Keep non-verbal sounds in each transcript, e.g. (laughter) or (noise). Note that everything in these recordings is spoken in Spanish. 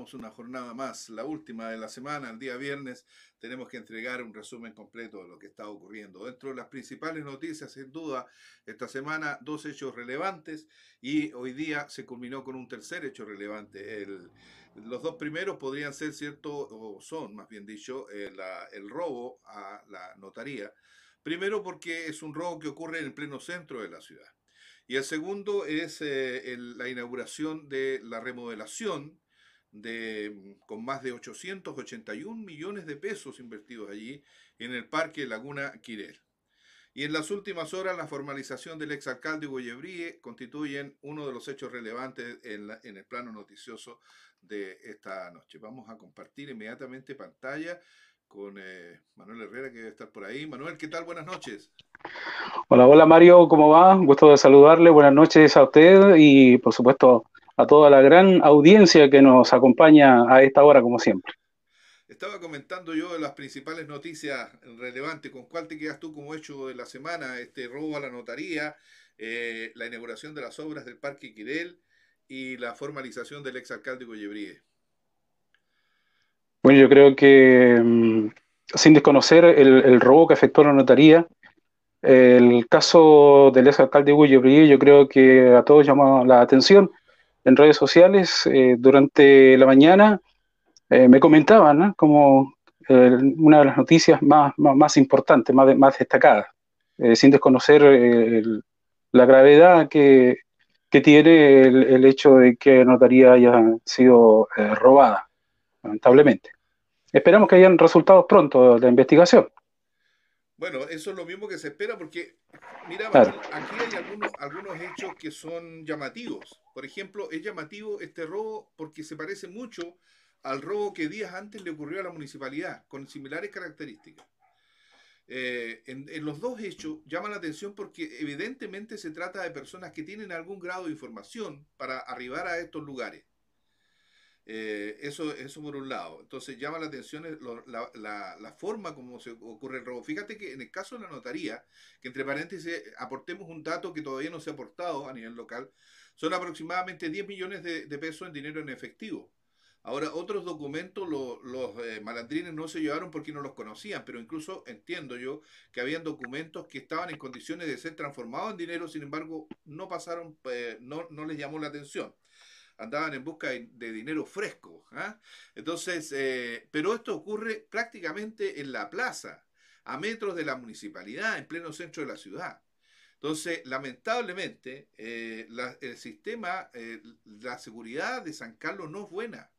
Una jornada más, la última de la semana, el día viernes. Tenemos que entregar un resumen completo de lo que está ocurriendo. Dentro de las principales noticias, sin duda, esta semana dos hechos relevantes y hoy día se culminó con un tercer hecho relevante. los dos primeros podrían ser cierto, o son más bien dicho, eh, el robo a la notaría. Primero porque es un robo que ocurre en el pleno centro de la ciudad. Y el segundo es eh, la inauguración de la remodelación de, con más de 881 millones de pesos invertidos allí en el Parque Laguna Quirel. Y en las últimas horas, la formalización del exalcalde Guayebríe constituyen uno de los hechos relevantes en, en, el plano noticioso de esta noche. Vamos a compartir inmediatamente pantalla con eh, Manuel Herrera, que debe estar por ahí. Manuel, ¿qué tal? Buenas noches. Hola, hola Mario, ¿cómo va? Gusto de saludarle. Buenas noches a usted y, por supuesto, a toda la gran audiencia que nos acompaña a esta hora, como siempre. Estaba comentando yo las principales noticias relevantes. ¿Con cuál te quedas tú como hecho de la semana? Este robo a la notaría, eh, la inauguración de las obras del Parque Quirel y la formalización del exalcalde Goyebríe. Bueno, yo creo que mm, sin desconocer el, robo que efectuó la notaría, el caso del ex alcalde Hugo yo creo que a todos llamó la atención en redes sociales eh, durante la mañana. Eh, me comentaban como eh, una de las noticias más, más, importantes, más, más destacadas, sin desconocer la gravedad que, que tiene el, el, hecho de que notaría haya sido robada lamentablemente. Esperamos que hayan resultados pronto de la investigación. Bueno, eso es lo mismo que se espera porque, mira, aquí hay algunos, algunos hechos que son llamativos. Por ejemplo, es llamativo este robo porque se parece mucho al robo que días antes le ocurrió a la municipalidad, con similares características. Eh, en, en, los dos hechos llama la atención porque evidentemente se trata de personas que tienen algún grado de información para arribar a estos lugares. Eh, eso, eso por un lado. Entonces llama la atención la, forma como se ocurre el robo. Fíjate que en el caso de la notaría, que entre paréntesis aportemos un dato que todavía no se ha aportado a nivel local, son aproximadamente 10 millones de, pesos en dinero en efectivo. Ahora, otros documentos los eh, malandrines no se llevaron porque no los conocían, pero incluso entiendo yo que habían documentos que estaban en condiciones de ser transformados en dinero, sin embargo, no pasaron, eh, no, no les llamó la atención andaban en busca de, dinero fresco. ¿ah? Entonces, eh, pero esto ocurre prácticamente en la plaza, a metros de la municipalidad, en pleno centro de la ciudad. Entonces, lamentablemente, eh, el sistema, eh, la seguridad de San Carlos no es buena.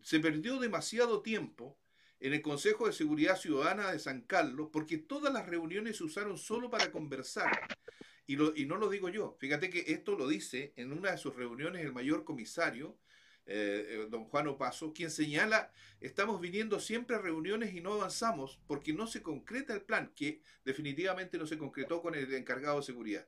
Se perdió demasiado tiempo en el Consejo de Seguridad Ciudadana de San Carlos porque todas las reuniones se usaron solo para conversar. Y, no lo digo yo. Fíjate que esto lo dice en una de sus reuniones el mayor comisario, eh, eh, don Juan Opaso, quien señala, estamos viniendo siempre a reuniones y no avanzamos porque no se concreta el plan, que definitivamente no se concretó con el encargado de seguridad,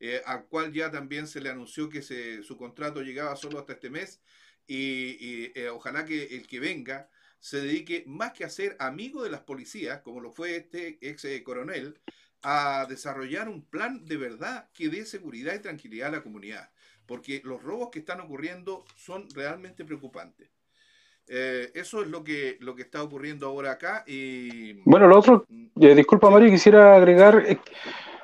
eh, al cual ya también se le anunció que su contrato llegaba solo hasta este mes y, ojalá que el que venga se dedique más que a ser amigo de las policías, como lo fue este ex coronel, a desarrollar un plan de verdad que dé seguridad y tranquilidad a la comunidad, porque los robos que están ocurriendo son realmente preocupantes. Eh, eso es lo que, lo que está ocurriendo ahora acá. Y... Bueno, lo otro, mm. eh, disculpa Mario, quisiera agregar, eh,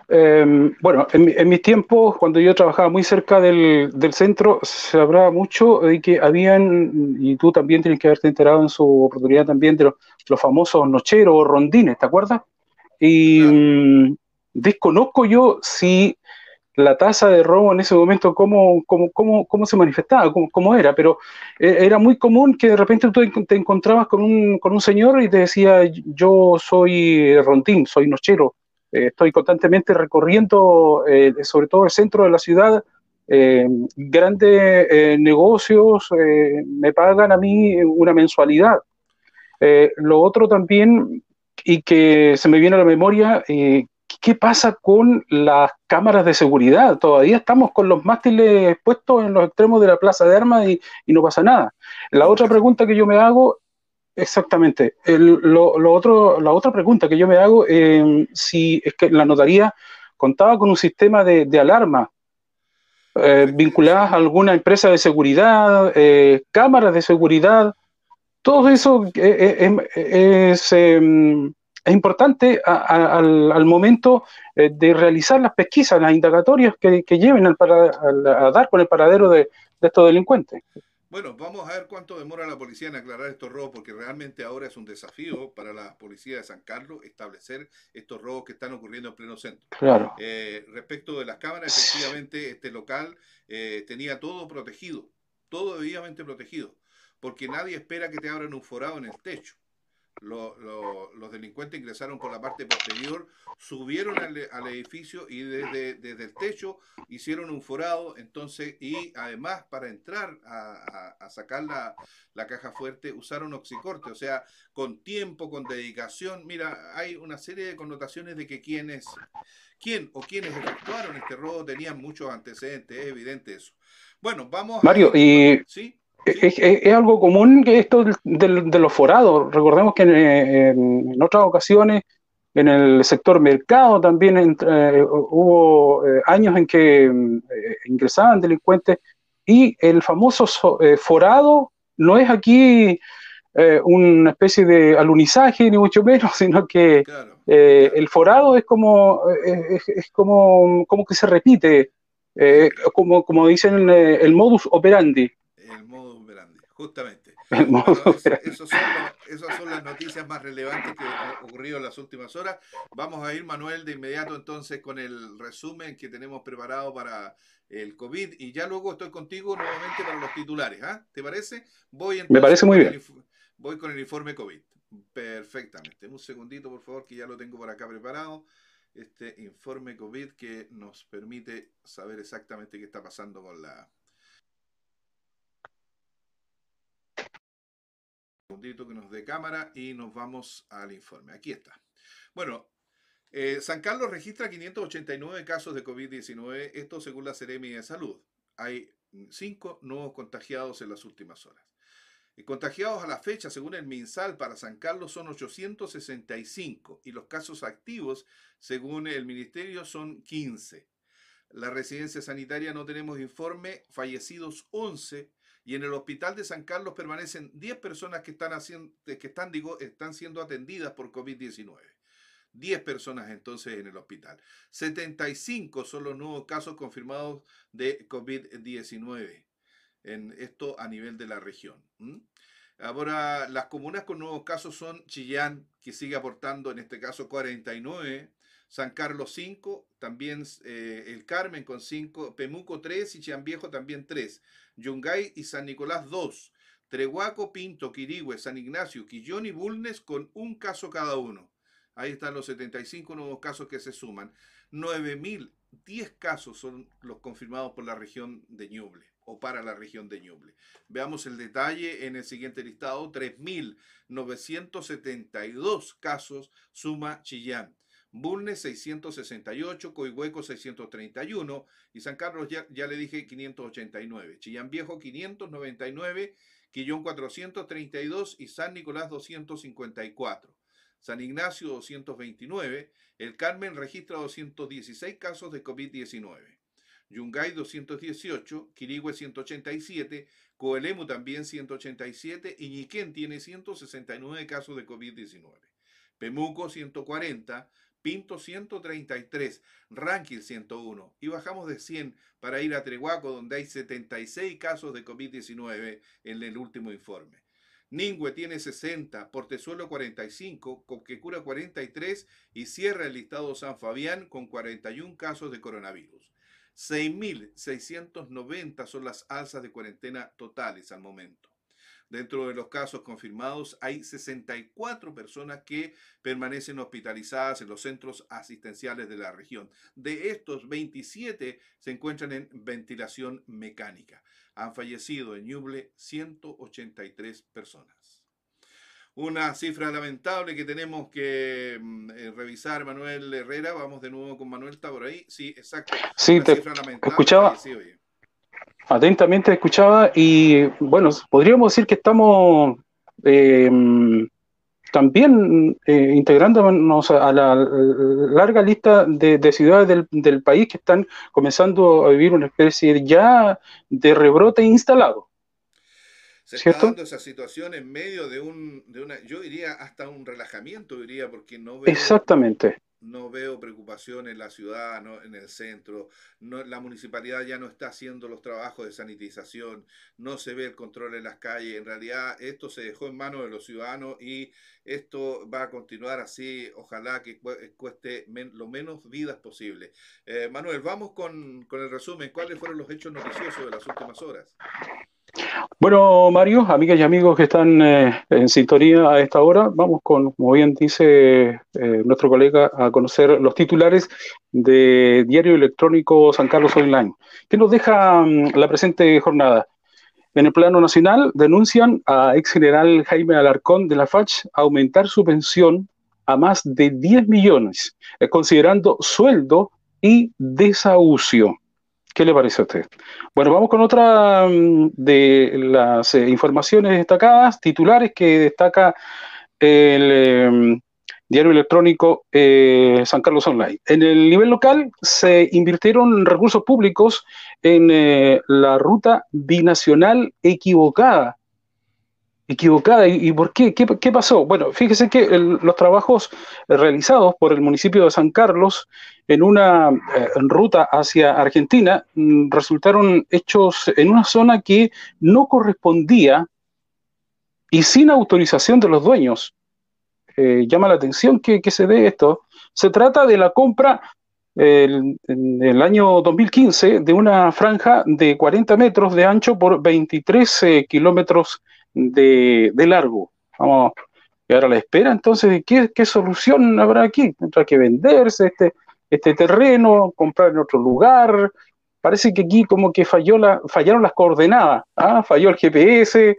em, bueno, en, mis tiempos, cuando yo trabajaba muy cerca del, del, centro, se hablaba mucho de que habían, y tú también tienes que haberte enterado en su oportunidad también, de los, los famosos nocheros o rondines, ¿te acuerdas? Y mm, desconozco yo si la tasa de robo en ese momento, cómo, cómo, cómo, cómo se manifestaba, cómo, cómo, era, pero eh, era muy común que de repente tú te encontrabas con un, con un señor y te decía, yo soy rondín, soy nochero, eh, estoy constantemente recorriendo, eh, sobre todo el centro de la ciudad, grandes negocios, me pagan a mí una mensualidad. lo otro también y que se me viene a la memoria, eh, ¿qué pasa con las cámaras de seguridad? Todavía estamos con los mástiles puestos en los extremos de la plaza de armas y, no pasa nada. La otra pregunta que yo me hago, exactamente, lo, otro, la otra pregunta que yo me hago, eh, si es que la notaría contaba con un sistema de, alarma eh, vinculadas a alguna empresa de seguridad, eh, cámaras de seguridad. Todo eso es, em, importante al, momento de realizar las pesquisas, las indagatorias que, lleven al a dar con el paradero de estos delincuentes. Bueno, vamos a ver cuánto demora la policía en aclarar estos robos, porque realmente ahora es un desafío para la policía de San Carlos establecer estos robos que están ocurriendo en pleno centro. Claro. Eh, respecto de las cámaras, efectivamente, este local eh, tenía todo protegido, todo debidamente protegido, porque nadie espera que te abran un forado en el techo los delincuentes ingresaron por la parte posterior, subieron al, edificio y desde, desde, el techo hicieron un forado, entonces, y además para entrar a, sacar la, la, caja fuerte usaron oxicorte, o sea, con tiempo, con dedicación. Mira, hay una serie de connotaciones de que quienes, quién o quienes efectuaron este robo tenían muchos antecedentes, es evidente eso. Bueno, vamos Mario, y... ¿Sí? Es, algo común que esto de, los forados. Recordemos que en, otras ocasiones, en el sector mercado también eh, hubo eh, años en que eh, ingresaban delincuentes y el famoso forado no es aquí una especie de alunizaje, ni mucho menos, (laughs) sino que el forado es como, es, como, como que se repite, como, como dicen el modus operandi. Justamente. (laughs) esas son las noticias más relevantes que han ocurrido en las últimas horas. Vamos a ir, Manuel, de inmediato entonces con el resumen que tenemos preparado para el COVID y ya luego estoy contigo nuevamente para los titulares. ¿ah? ¿Te parece? Voy Me parece muy bien. voy con el informe COVID. Perfectamente. Un segundito, por favor, que ya lo tengo por acá preparado. Este informe COVID que nos permite saber exactamente qué está pasando con la, segundito que nos dé cámara y nos vamos al informe. Aquí está. Bueno, eh, San Carlos registra 589 casos de COVID-19, esto según la Seremi de Salud. Hay cinco nuevos contagiados en las últimas horas. Y contagiados a la fecha, según el MinSal, para San Carlos son 865 y los casos activos, según el ministerio, son 15. La residencia sanitaria no tenemos informe, fallecidos 11 y en el hospital de San Carlos permanecen 10 personas que están, haciendo, que están, digo, están siendo atendidas por COVID-19. 10 personas entonces en el hospital. 75 son los nuevos casos confirmados de COVID-19. En esto a nivel de la región. Ahora, las comunas con nuevos casos son Chillán, que sigue aportando en este caso 49, San Carlos 5, también eh, el Carmen con 5, Pemuco 3 y Chiambiejo también 3. Yungay y San Nicolás 2, Trehuaco, Pinto, Quirigüe, San Ignacio, Quillón y Bulnes con un caso cada uno. Ahí están los 75 nuevos casos que se suman. 9.010 casos son los confirmados por la región de Ñuble o para la región de Ñuble. Veamos el detalle en el siguiente listado. 3.972 casos suma Chillán. Bulnes 668, Coihueco 631 y San Carlos ya, ya le dije 589, Chillán Viejo 599, Quillón 432 y San Nicolás 254. San Ignacio 229, El Carmen registra 216 casos de COVID-19. Yungay 218, Quirigüe 187, Coelemu también 187 y Ñiquén tiene 169 casos de COVID-19. Pemuco 140, Pinto 133, Rankin 101 y bajamos de 100 para ir a Trehuaco donde hay 76 casos de COVID-19 en el último informe. Ningüe tiene 60, Portezuelo 45, Coquecura 43 y cierra el listado San Fabián con 41 casos de coronavirus. 6.690 son las alzas de cuarentena totales al momento. Dentro de los casos confirmados hay 64 personas que permanecen hospitalizadas en los centros asistenciales de la región. De estos, 27 se encuentran en ventilación mecánica. Han fallecido en Ñuble 183 personas. Una cifra lamentable que tenemos que mm, eh, revisar, Manuel Herrera. Vamos de nuevo con Manuel, ¿está por ahí? Sí, exacto. Sí, te escuchaba. Atentamente escuchaba y bueno, podríamos decir que estamos eh, también eh, integrándonos a la larga lista de, ciudades del, país que están comenzando a vivir una especie ya de rebrote instalado. Se está dando esa situación en medio de, un, de una, yo diría hasta un relajamiento, diría, porque no veo, Exactamente no veo preocupación en la ciudad, en el centro, no, la municipalidad ya no está haciendo los trabajos de sanitización, no se ve el control en las calles, en realidad esto se dejó en manos de los ciudadanos y esto va a continuar así, ojalá que cueste lo menos vidas posible. Eh, Manuel, vamos con, con el resumen, ¿cuáles fueron los hechos noticiosos de las últimas horas? Bueno, Mario, amigas y amigos que están eh, en sintonía a esta hora, vamos con, como bien dice eh, nuestro colega, a conocer los titulares de Diario Electrónico San Carlos Online, que nos deja mm, la presente jornada. En el plano nacional denuncian a ex general Jaime Alarcón de la FACH aumentar su pensión a más de 10 millones, eh, considerando sueldo y desahucio. ¿Qué le parece a usted? Bueno, vamos con otra mm, de las eh, informaciones destacadas, titulares que destaca el em, diario electrónico eh, San Carlos Online. En el nivel local se invirtieron recursos públicos en eh, la ruta binacional equivocada equivocada. ¿Y, por qué? qué? pasó? Bueno, fíjese que los trabajos realizados por el municipio de San Carlos en una eh, ruta hacia Argentina mm, resultaron hechos en una zona que no correspondía y sin autorización de los dueños. Eh, llama la atención que, se dé esto. Se trata de la compra en el año 2015 de una franja de 40 metros de ancho por 23 eh, kilómetros de, largo. Vamos a quedar a la espera entonces ¿qué, qué solución habrá aquí. Tendrá que venderse este, este terreno, comprar en otro lugar. Parece que aquí como que falló la, fallaron las coordenadas, ¿ah? falló el GPS,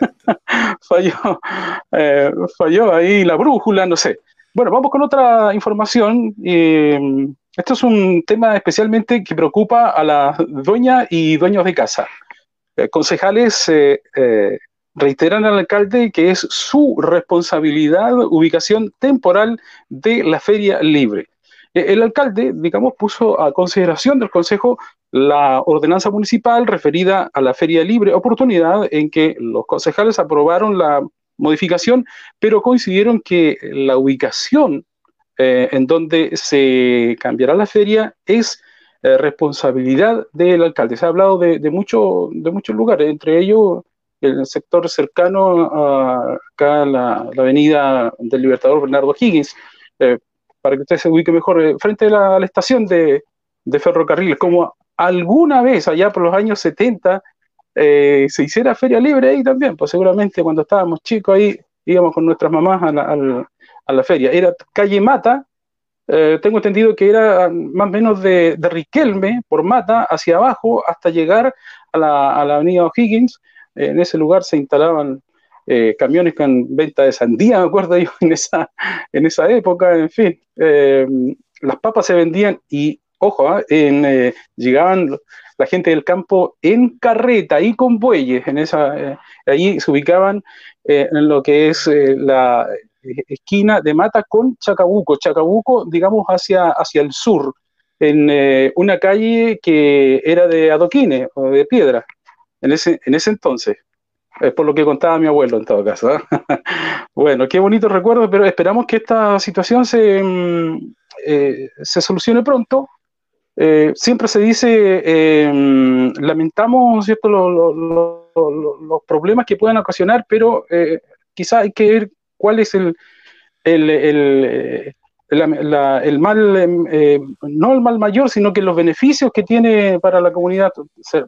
(laughs) falló, eh, falló ahí la brújula, no sé. Bueno, vamos con otra información. esto es un tema especialmente que preocupa a las dueñas y dueños de casa. Eh, concejales eh, eh, reiteran al alcalde que es su responsabilidad ubicación temporal de la feria libre. El alcalde, digamos, puso a consideración del Consejo la ordenanza municipal referida a la feria libre, oportunidad en que los concejales aprobaron la modificación, pero coincidieron que la ubicación en donde se cambiará la feria es eh, responsabilidad del alcalde. Se ha hablado de, de, mucho, de muchos lugares, entre ellos el sector cercano a la, la avenida del Libertador Bernardo Higgins, eh, para que usted se ubique mejor, eh, frente a la, estación de, de ferrocarriles, como alguna vez allá por los años 70 se hiciera feria libre ahí también, pues seguramente cuando estábamos chicos ahí íbamos con nuestras mamás a la, a la feria. Era calle Mata, eh, tengo entendido que era más o menos de, Riquelme, por Mata, hacia abajo, hasta llegar a la, avenida O'Higgins. en ese lugar se instalaban eh, camiones con venta de sandía, (laughs) me acuerdo yo, en esa, en esa época, en fin. Eh, las papas se vendían y, ojo, ah, en, llegaban la gente del campo en carreta y con bueyes, en esa, allí se ubicaban en lo que es la, esquina de Mata con Chacabuco. Chacabuco, digamos, hacia, hacia el sur, en eh, una calle que era de adoquines o de piedra, en ese, en ese entonces. Es por lo que contaba mi abuelo en todo caso. ¿ah? (laughs) bueno, qué bonito recuerdo, pero esperamos que esta situación se, mm, eh, se solucione pronto. Eh, siempre se dice, mm, lamentamos ¿cierto? los problemas que puedan ocasionar, pero quizá hay que ir cuál es el, el, el, el mal, em, eh, no el mal mayor, sino que los beneficios que tiene para la comunidad.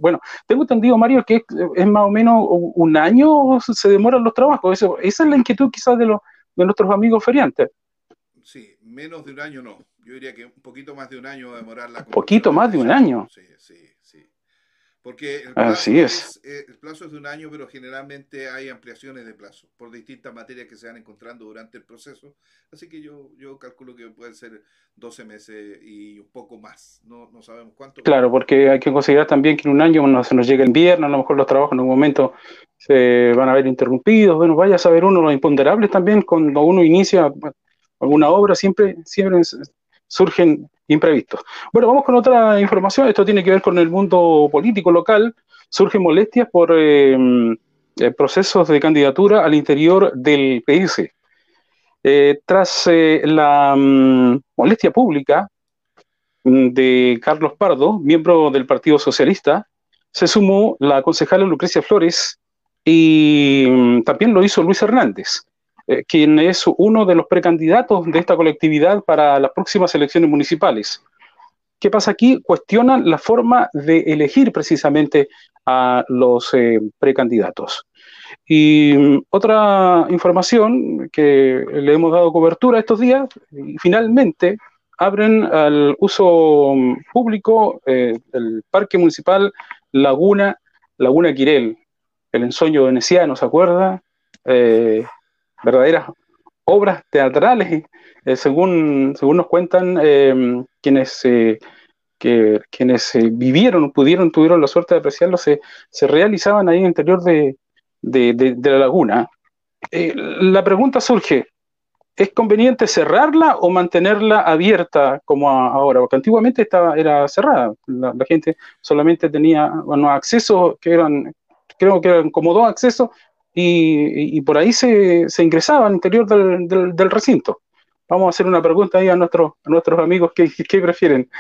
Bueno, tengo entendido, Mario, que es, más o menos un año se demoran los trabajos. Eso, esa es la inquietud quizás de, los, de nuestros amigos feriantes. Sí, menos de un año no. Yo diría que un poquito más de un año va a demorar la. Poquito más de un año. Sí, sí. Porque el plazo, es. Eh, el plazo es de un año, pero generalmente hay ampliaciones de plazo por distintas materias que se van encontrando durante el proceso. Así que yo, yo calculo que pueden ser 12 meses y un poco más. No, no sabemos cuánto. Claro, porque hay que considerar también que en un año se nos llega el invierno, a lo mejor los trabajos en un momento se van a ver interrumpidos, bueno, vaya a saber uno los imponderables también, cuando uno inicia alguna obra, siempre, siempre surgen imprevistos. Bueno, vamos con otra información, esto tiene que ver con el mundo político local, surgen molestias por eh, eh, procesos de candidatura al interior del PS. Eh, tras la mm, molestia pública mm, de Carlos Pardo, miembro del Partido Socialista, se sumó la concejala Lucrecia Flores y mm, también lo hizo Luis Hernández, eh, quien es uno de los precandidatos de esta colectividad para las próximas elecciones municipales. ¿Qué pasa aquí? Cuestionan la forma de elegir precisamente a los eh, precandidatos. Y mm, otra información que le hemos dado cobertura estos días, y finalmente abren al uso mm, público eh, el Parque Municipal Laguna, Laguna Quirel, el ensueño veneciano, ¿se acuerda? Eh, verdaderas obras teatrales, eh, según, según nos cuentan em, quienes, que, quienes vivieron, pudieron, tuvieron la suerte de apreciarlo, se, realizaban ahí en el interior de, de, la laguna. Eh, la pregunta surge, ¿es conveniente cerrarla o mantenerla abierta como ahora? Porque antiguamente estaba, era cerrada, la, gente solamente tenía bueno, accesos que eran creo que eran como dos accesos, y, por ahí se, se, ingresaba al interior del, recinto. Vamos a hacer una pregunta ahí a, nuestros a nuestros amigos, ¿qué, prefieren?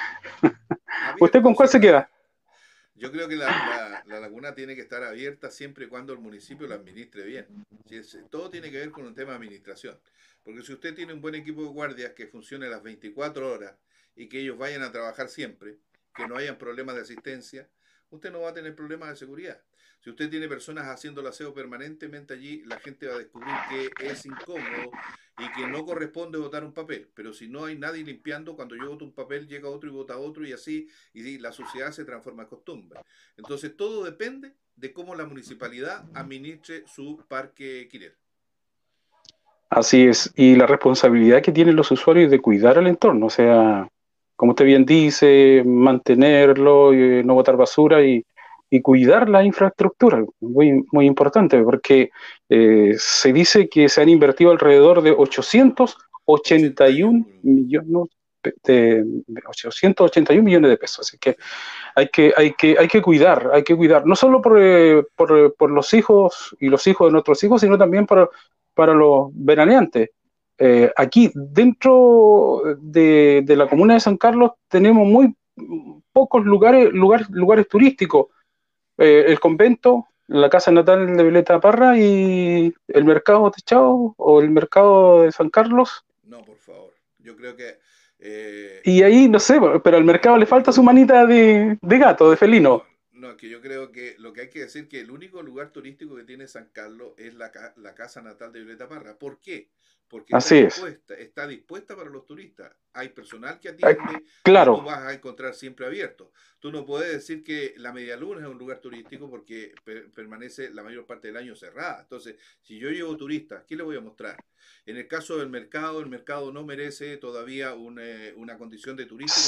¿Usted con cuál se queda? Yo creo que la, laguna tiene que estar abierta siempre y cuando el municipio la administre bien. todo tiene que ver con un tema de administración. Porque si usted tiene un buen equipo de guardias que funcione las 24 horas y que ellos vayan a trabajar siempre, que no hayan problemas de asistencia, usted no va a tener problemas de seguridad. Si usted tiene personas haciendo el aseo permanentemente allí, la gente va a descubrir que es incómodo y que no corresponde votar un papel. Pero si no hay nadie limpiando, cuando yo voto un papel, llega otro y vota otro y así, y la sociedad se transforma en costumbre. Entonces todo depende de cómo la municipalidad administre su parque quirel. Así es, y la responsabilidad que tienen los usuarios de cuidar el entorno, o sea, como usted bien dice, mantenerlo, y no botar basura y, y cuidar la infraestructura, muy, muy importante, porque eh, se dice que se han invertido alrededor de 881 millones de, 881 millones de pesos, así que hay que, hay que, hay que cuidar, hay que cuidar, no solo por, eh, por, por los hijos y los hijos de nuestros hijos, sino también para, para los veraneantes. Eh, aquí, dentro de, de, la comuna de San Carlos, tenemos muy pocos lugares, lugares, lugares turísticos. Eh, el convento, la casa natal de Violeta Parra y el mercado de Chao o el mercado de San Carlos. No, por favor. Yo creo que. Eh, y ahí, no sé, pero al mercado le falta su manita de, gato, de felino. No, que yo creo que lo que hay que decir que el único lugar turístico que tiene San Carlos es la, la casa natal de Violeta Parra. ¿Por qué? Porque Así está, dispuesta, está dispuesta para los turistas. Hay personal que atiende, claro. tú vas a encontrar siempre abierto. Tú no puedes decir que la Media Luna es un lugar turístico porque permanece la mayor parte del año cerrada. Entonces, si yo llevo turistas, ¿qué le voy a mostrar? En el caso del mercado, el mercado no merece todavía una, condición de turístico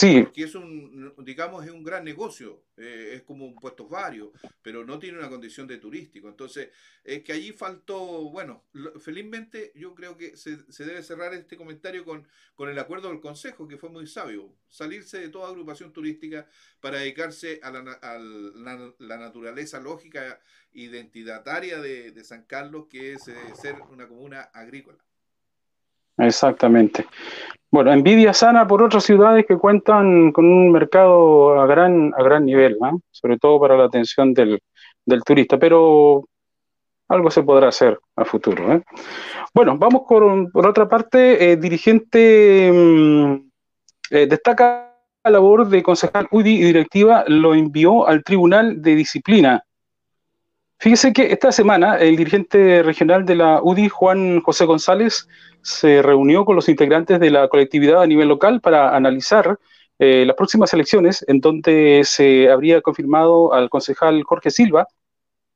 porque, porque, es un, digamos, es un gran negocio, eh, es como un puesto vario, pero no tiene una condición de turístico. Entonces, es que allí faltó, bueno, felizmente yo creo que se, debe cerrar este comentario con, con el acuerdo del Consejo, que fue muy sabio, salirse de toda agrupación turística para dedicarse a la, la naturaleza lógica identitaria de, San Carlos, que es eh, ser una comuna agrícola. Exactamente. Bueno, envidia sana por otras ciudades que cuentan con un mercado a gran, a gran nivel, sobre todo para la atención del, del, turista, pero algo se podrá hacer a futuro. ¿eh? Bueno, vamos por, otra parte, eh, dirigente mm, eh, destaca la labor de concejal UDI y directiva, lo envió al Tribunal de Disciplina Fíjese que esta semana el dirigente regional de la UDI, Juan José González, se reunió con los integrantes de la colectividad a nivel local para analizar eh, las próximas elecciones, en donde se habría confirmado al concejal Jorge Silva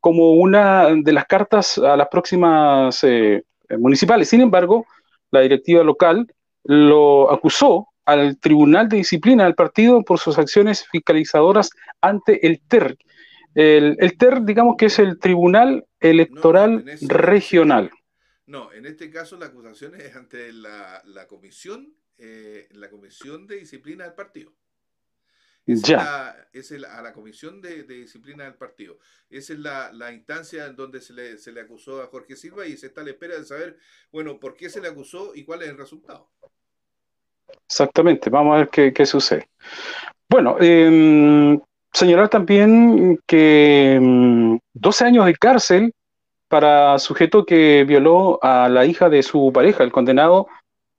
como una de las cartas a las próximas eh, municipales. Sin embargo, la directiva local lo acusó al Tribunal de Disciplina del partido por sus acciones fiscalizadoras ante el TER El, TER, digamos que es el Tribunal Electoral Regional. No, en este caso la acusación es ante la, comisión, eh, la comisión de disciplina del partido. Es ya. es a la comisión de, disciplina del partido. Esa es la, instancia en donde se le, se le, acusó a Jorge Silva y se está a la espera de saber, bueno, por qué se le acusó y cuál es el resultado. Exactamente, vamos a ver qué, sucede. Bueno, eh, señalar también que 12 em, años de cárcel para sujeto que violó a la hija de su pareja, el condenado,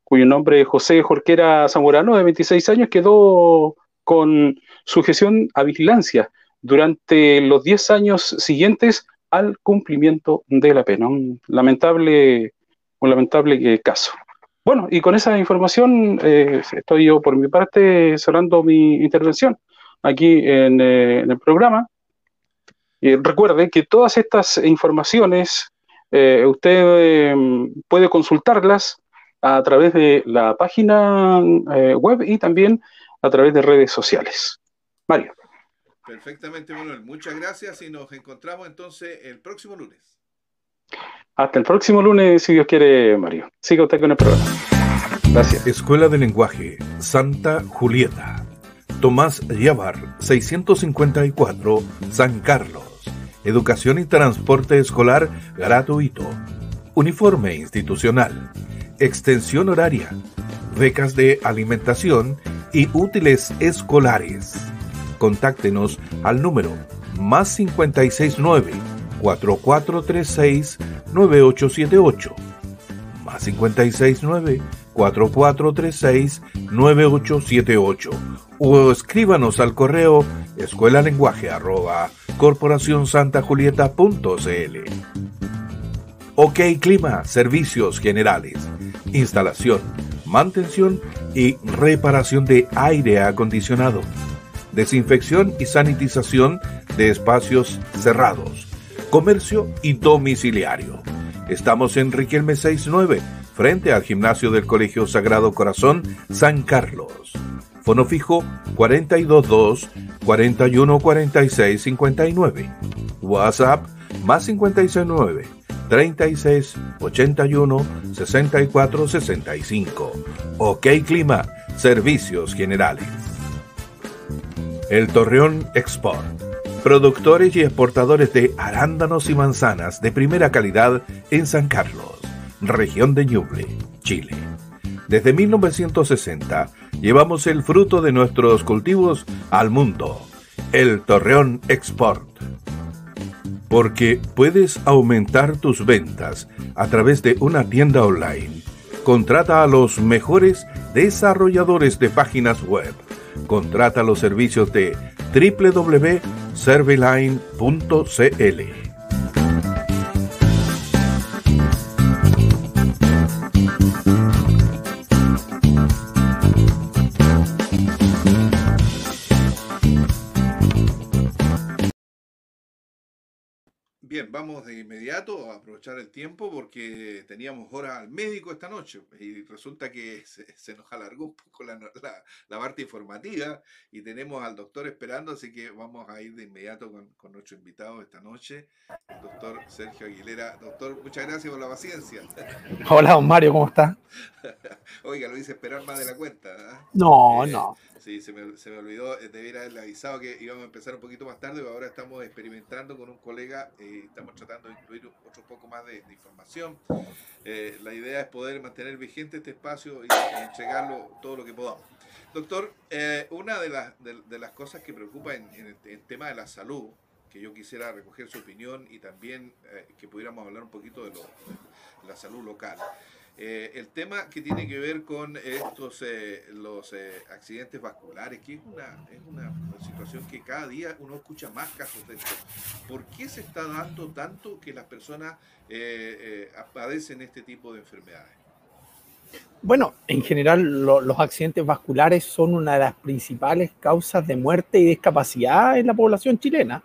cuyo nombre es José Jorquera Zamorano, de 26 años, quedó con sujeción a vigilancia durante los 10 años siguientes al cumplimiento de la pena. Un lamentable, un lamentable caso. Bueno, y con esa información eh, estoy yo por mi parte cerrando mi intervención aquí en, eh, el programa. Recuerde que todas estas informaciones eh, usted puede consultarlas a través de la página web y también a través de redes sociales. Mario. Perfectamente, Manuel. Muchas gracias y nos encontramos entonces el próximo lunes. Hasta el próximo lunes, si Dios quiere, Mario. Siga usted con el programa. Gracias. Escuela de Lenguaje Santa Julieta. Tomás Llávar, 654, San Carlos. Educación y transporte escolar gratuito. Uniforme institucional. Extensión horaria. Becas de alimentación y útiles escolares. Contáctenos al número más 569 4436 9878 más 569 4436 9878 o escríbanos al correo escuela lenguaje arroba corporacionsantajulieta.cl OK Clima, servicios generales, instalación, mantención y reparación de aire acondicionado, desinfección y sanitización de espacios cerrados, comercio y domiciliario. Estamos en Riquelme 69, frente al gimnasio del Colegio Sagrado Corazón San Carlos. Fono fijo 422 4146 59. WhatsApp más 569 36 81 64 65. OK Clima, Servicios Generales. El Torreón Export. Productores y exportadores de arándanos y manzanas de primera calidad en San Carlos, región de Ñuble, Chile. Desde 1960 llevamos el fruto de nuestros cultivos al mundo. El Torreón Export porque puedes aumentar tus ventas a través de una tienda online. Contrata a los mejores desarrolladores de páginas web. Contrata los servicios de www.serviline.cl. vamos de inmediato a aprovechar el tiempo porque teníamos hora al médico esta noche y resulta que se, nos alargó un poco la, parte informativa y tenemos al doctor esperando, así que vamos a ir de inmediato con, nuestro invitado esta noche, el doctor Sergio Aguilera. Doctor, muchas gracias por la paciencia. Hola, don Mario, ¿cómo está? (laughs) Oiga, lo hice esperar más de la cuenta. ¿ah? No, eh, no. Sí, se me, se me olvidó, eh, debiera haberle avisado que íbamos a empezar un poquito más tarde, pero ahora estamos experimentando con un colega, eh, estamos tratando de incluir otro poco más de, información. Eh, la idea es poder mantener vigente este espacio y, entregarlo todo lo que podamos. Doctor, una de las, de, las cosas que preocupa en, el, tema de la salud, que yo quisiera recoger su opinión y también que pudiéramos hablar un poquito de, lo, de la salud local. Eh, el tema que tiene que ver con estos eh, los eh, accidentes vasculares, que es una, es una situación que cada día uno escucha más casos de esto. ¿Por qué se está dando tanto que las personas padecen este tipo de enfermedades? Bueno, en general los accidentes vasculares son una de las principales causas de muerte y discapacidad en la población chilena.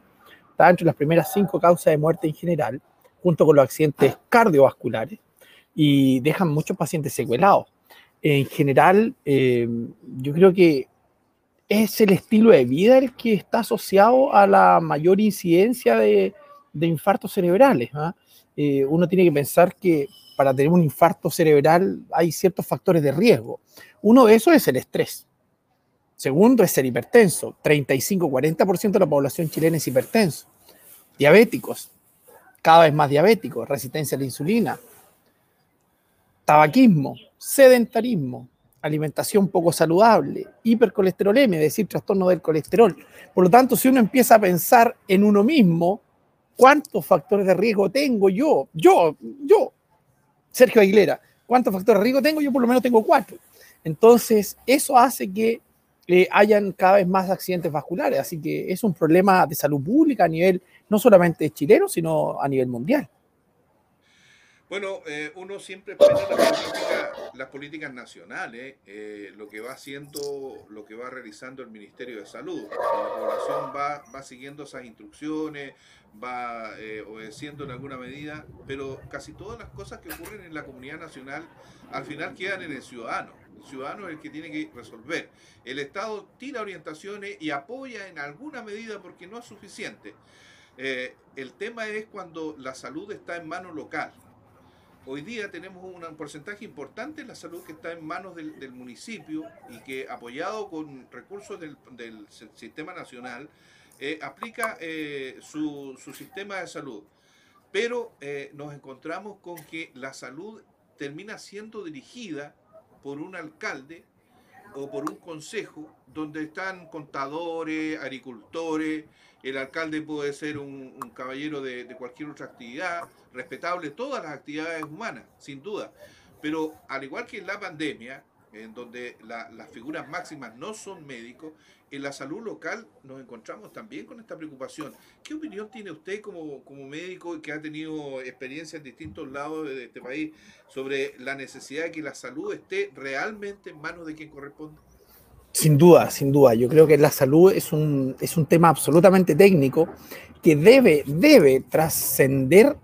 Está entre las primeras cinco causas de muerte en general, junto con los accidentes cardiovasculares y dejan muchos pacientes secuelados. En general, eh, yo creo que es el estilo de vida el que está asociado a la mayor incidencia de, infartos cerebrales. ¿ah? Eh, uno tiene que pensar que para tener un infarto cerebral hay ciertos factores de riesgo. Uno de esos es el estrés. Segundo es ser hipertenso. 35-40% de la población chilena es hipertenso. Diabéticos, cada vez más diabéticos, resistencia a la insulina. Tabaquismo, sedentarismo, alimentación poco saludable, hipercolesterolemia, es decir, trastorno del colesterol. Por lo tanto, si uno empieza a pensar en uno mismo, ¿cuántos factores de riesgo tengo yo? Yo, yo, Sergio Aguilera, ¿cuántos factores de riesgo tengo? Yo por lo menos tengo cuatro. Entonces, eso hace que eh, hayan cada vez más accidentes vasculares. Así que es un problema de salud pública a nivel no solamente chileno, sino a nivel mundial. Bueno, eh, uno siempre espera las políticas nacionales, eh, lo que va haciendo, lo que va realizando el Ministerio de Salud. La población va, siguiendo esas instrucciones, va eh, obedeciendo en alguna medida, pero casi todas las cosas que ocurren en la comunidad nacional al final quedan en el ciudadano. El ciudadano es el que tiene que resolver. El Estado tira orientaciones y apoya en alguna medida porque no es suficiente. el tema es cuando la salud está en mano local Hoy día tenemos un porcentaje importante de la salud que está en manos del, municipio y que apoyado con recursos del, sistema nacional eh, aplica eh, su, sistema de salud. Pero eh, nos encontramos con que la salud termina siendo dirigida por un alcalde o por un consejo donde están contadores, agricultores, el alcalde puede ser un, caballero de, cualquier otra actividad, respetable todas las actividades humanas, sin duda. Pero al igual que en la pandemia, en donde las figuras máximas no son médicos, en la salud local nos encontramos también con esta preocupación. ¿Qué opinión tiene usted como, como médico que ha tenido experiencia en distintos lados de este país sobre la necesidad de que la salud esté realmente en manos de quien corresponde? Sin duda, sin duda. Yo creo que la salud es un, es un tema absolutamente técnico que debe, debe trascender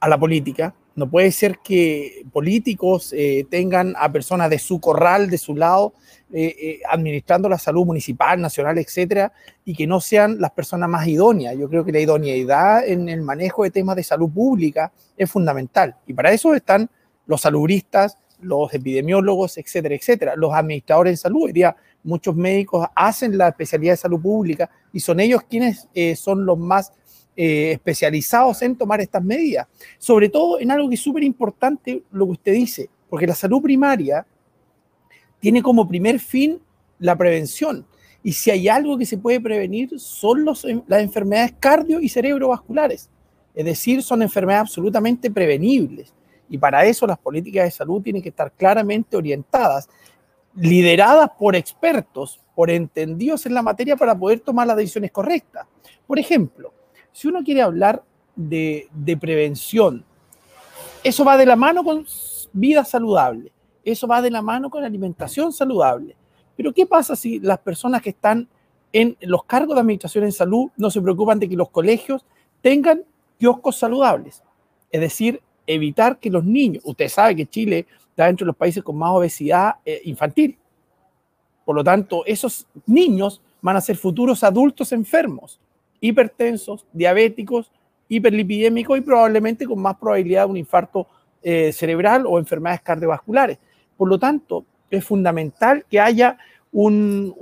a la política. No puede ser que políticos eh, tengan a personas de su corral, de su lado, eh, eh, administrando la salud municipal, nacional, etcétera, y que no sean las personas más idóneas. Yo creo que la idoneidad en el manejo de temas de salud pública es fundamental. Y para eso están los salubristas, los epidemiólogos, etcétera, etcétera, los administradores de salud. Hoy día muchos médicos hacen la especialidad de salud pública y son ellos quienes eh, son los más eh, especializados en tomar estas medidas. Sobre todo en algo que es súper importante lo que usted dice, porque la salud primaria tiene como primer fin la prevención. Y si hay algo que se puede prevenir, son las enfermedades cardio y cerebrovasculares. Es decir, son enfermedades absolutamente prevenibles. Y para eso las políticas de salud tienen que estar claramente orientadas, lideradas por expertos, por entendidos en la materia para poder tomar las decisiones correctas. Por ejemplo, si uno quiere hablar de, prevención, eso va de la mano con vida saludable, eso va de la mano con alimentación saludable. Pero ¿qué pasa si las personas que están en los cargos de administración en salud no se preocupan de que los colegios tengan kioscos saludables? Es decir, evitar que los niños, usted sabe que Chile está entre los países con más obesidad eh, infantil. Por lo tanto, esos niños van a ser futuros adultos enfermos, hipertensos, diabéticos, hiperlipidémicos y probablemente con más probabilidad de un infarto eh, cerebral o enfermedades cardiovasculares. Por lo tanto, es fundamental que haya un,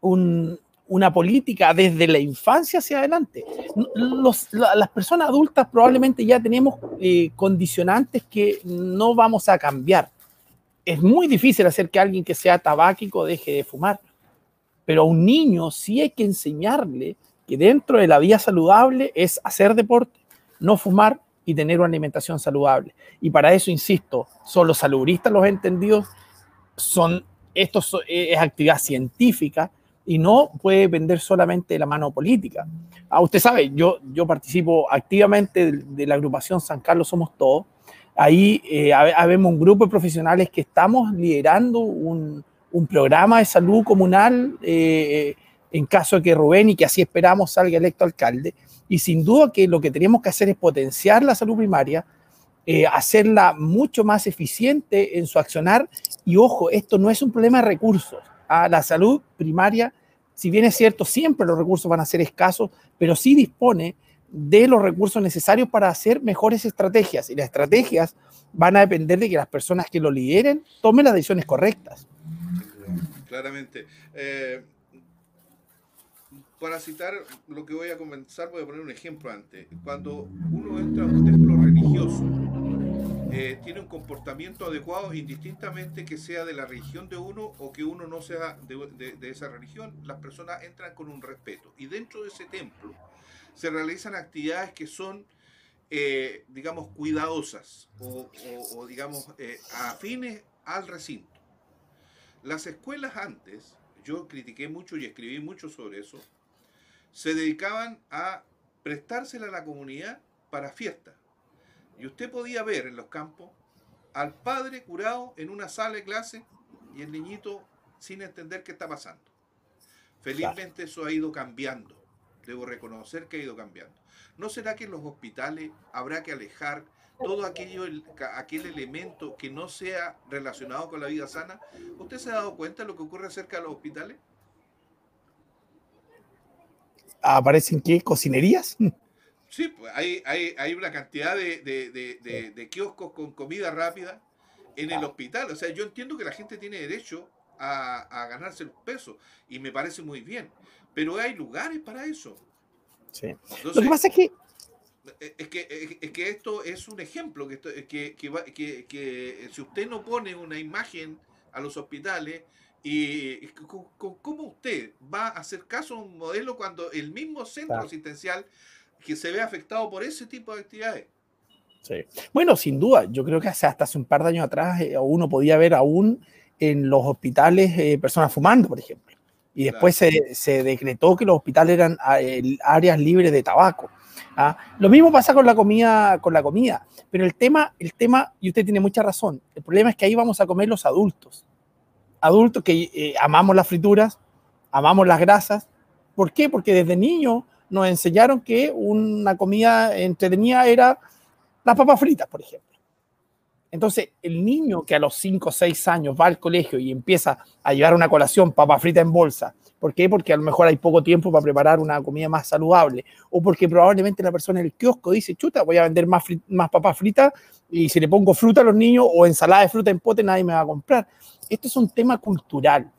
un, una política desde la infancia hacia adelante. las personas adultas probablemente ya tenemos eh, condicionantes que no vamos a cambiar. Es muy difícil hacer que alguien que sea tabáquico deje de fumar, pero a un niño sí hay que enseñarle que dentro de la vida saludable es hacer deporte, no fumar y tener una alimentación saludable. Y para eso, insisto, son los saludistas los entendidos, son, esto es actividad científica, y no puede depender solamente de la mano política. Ah, usted sabe, yo, yo participo activamente de, la agrupación San Carlos Somos Todos. Ahí eh, habemos un grupo de profesionales que estamos liderando un, un programa de salud comunal eh, en caso de que Rubén y que así esperamos salga electo alcalde. Y sin duda que lo que tenemos que hacer es potenciar la salud primaria, eh, hacerla mucho más eficiente en su accionar. Y ojo, esto no es un problema de recursos la salud primaria, si bien es cierto, siempre los recursos van a ser escasos, pero sí dispone de los recursos necesarios para hacer mejores estrategias. Y las estrategias van a depender de que las personas que lo lideren tomen las decisiones correctas. Claramente. Eh, para citar lo que voy a comenzar, voy a poner un ejemplo antes. Cuando uno entra a un templo religioso, eh, tiene un comportamiento adecuado indistintamente que sea de la religión de uno o que uno no sea de, esa religión, las personas entran con un respeto. Y dentro de ese templo, se realizan actividades que son, eh, digamos, cuidadosas o, digamos, eh, afines al recinto. Las escuelas antes, yo critiqué mucho y escribí mucho sobre eso, se dedicaban a prestársela a la comunidad para fiestas. Y usted podía ver en los campos al padre curado en una sala de clase y el niñito sin entender qué está pasando. Felizmente eso ha ido cambiando debo reconocer que ha ido cambiando. ¿No será que en los hospitales habrá que alejar todo aquello, aquel elemento que no sea relacionado con la vida sana? ¿Usted se ha dado cuenta de lo que ocurre cerca de los hospitales? ¿Aparecen qué? ¿Cocinerías? Sí, pues hay, hay, una cantidad de, kioscos con comida rápida en el hospital. O sea, yo entiendo que la gente tiene derecho a, a ganarse los pesos y me parece muy bien. Pero hay lugares para eso. Sí. Lo que pasa es que... Eh, es que, es que esto es un ejemplo, que, que, que, que, si usted no pone una imagen a los hospitales, y ¿cómo usted va a hacer caso a un modelo cuando el mismo centro asistencial que se ve afectado por ese tipo de actividades? Sí. Bueno, sin duda, yo creo que hasta hace un par de años atrás eh, uno podía ver aún en los hospitales eh, personas fumando, por ejemplo y después se, decretó que los hospitales eran ah, áreas libres de tabaco. ¿ah? Lo mismo pasa con la comida, con la comida, pero el tema, el tema, y usted tiene mucha razón, el problema es que ahí vamos a comer los adultos, adultos que eh, amamos las frituras, amamos las grasas. ¿Por qué? Porque desde niños nos enseñaron que una comida entretenida era las papas fritas, por ejemplo. Entonces, el niño que a los 5 o 6 años va al colegio y empieza a llevar una colación, papa frita en bolsa, ¿por qué? Porque a lo mejor hay poco tiempo para preparar una comida más saludable, o porque probablemente la persona en el kiosco dice, chuta, voy a vender más, más papas fritas y si le pongo fruta a los niños o ensalada de fruta en pote, nadie me va a comprar. Esto es un tema cultural.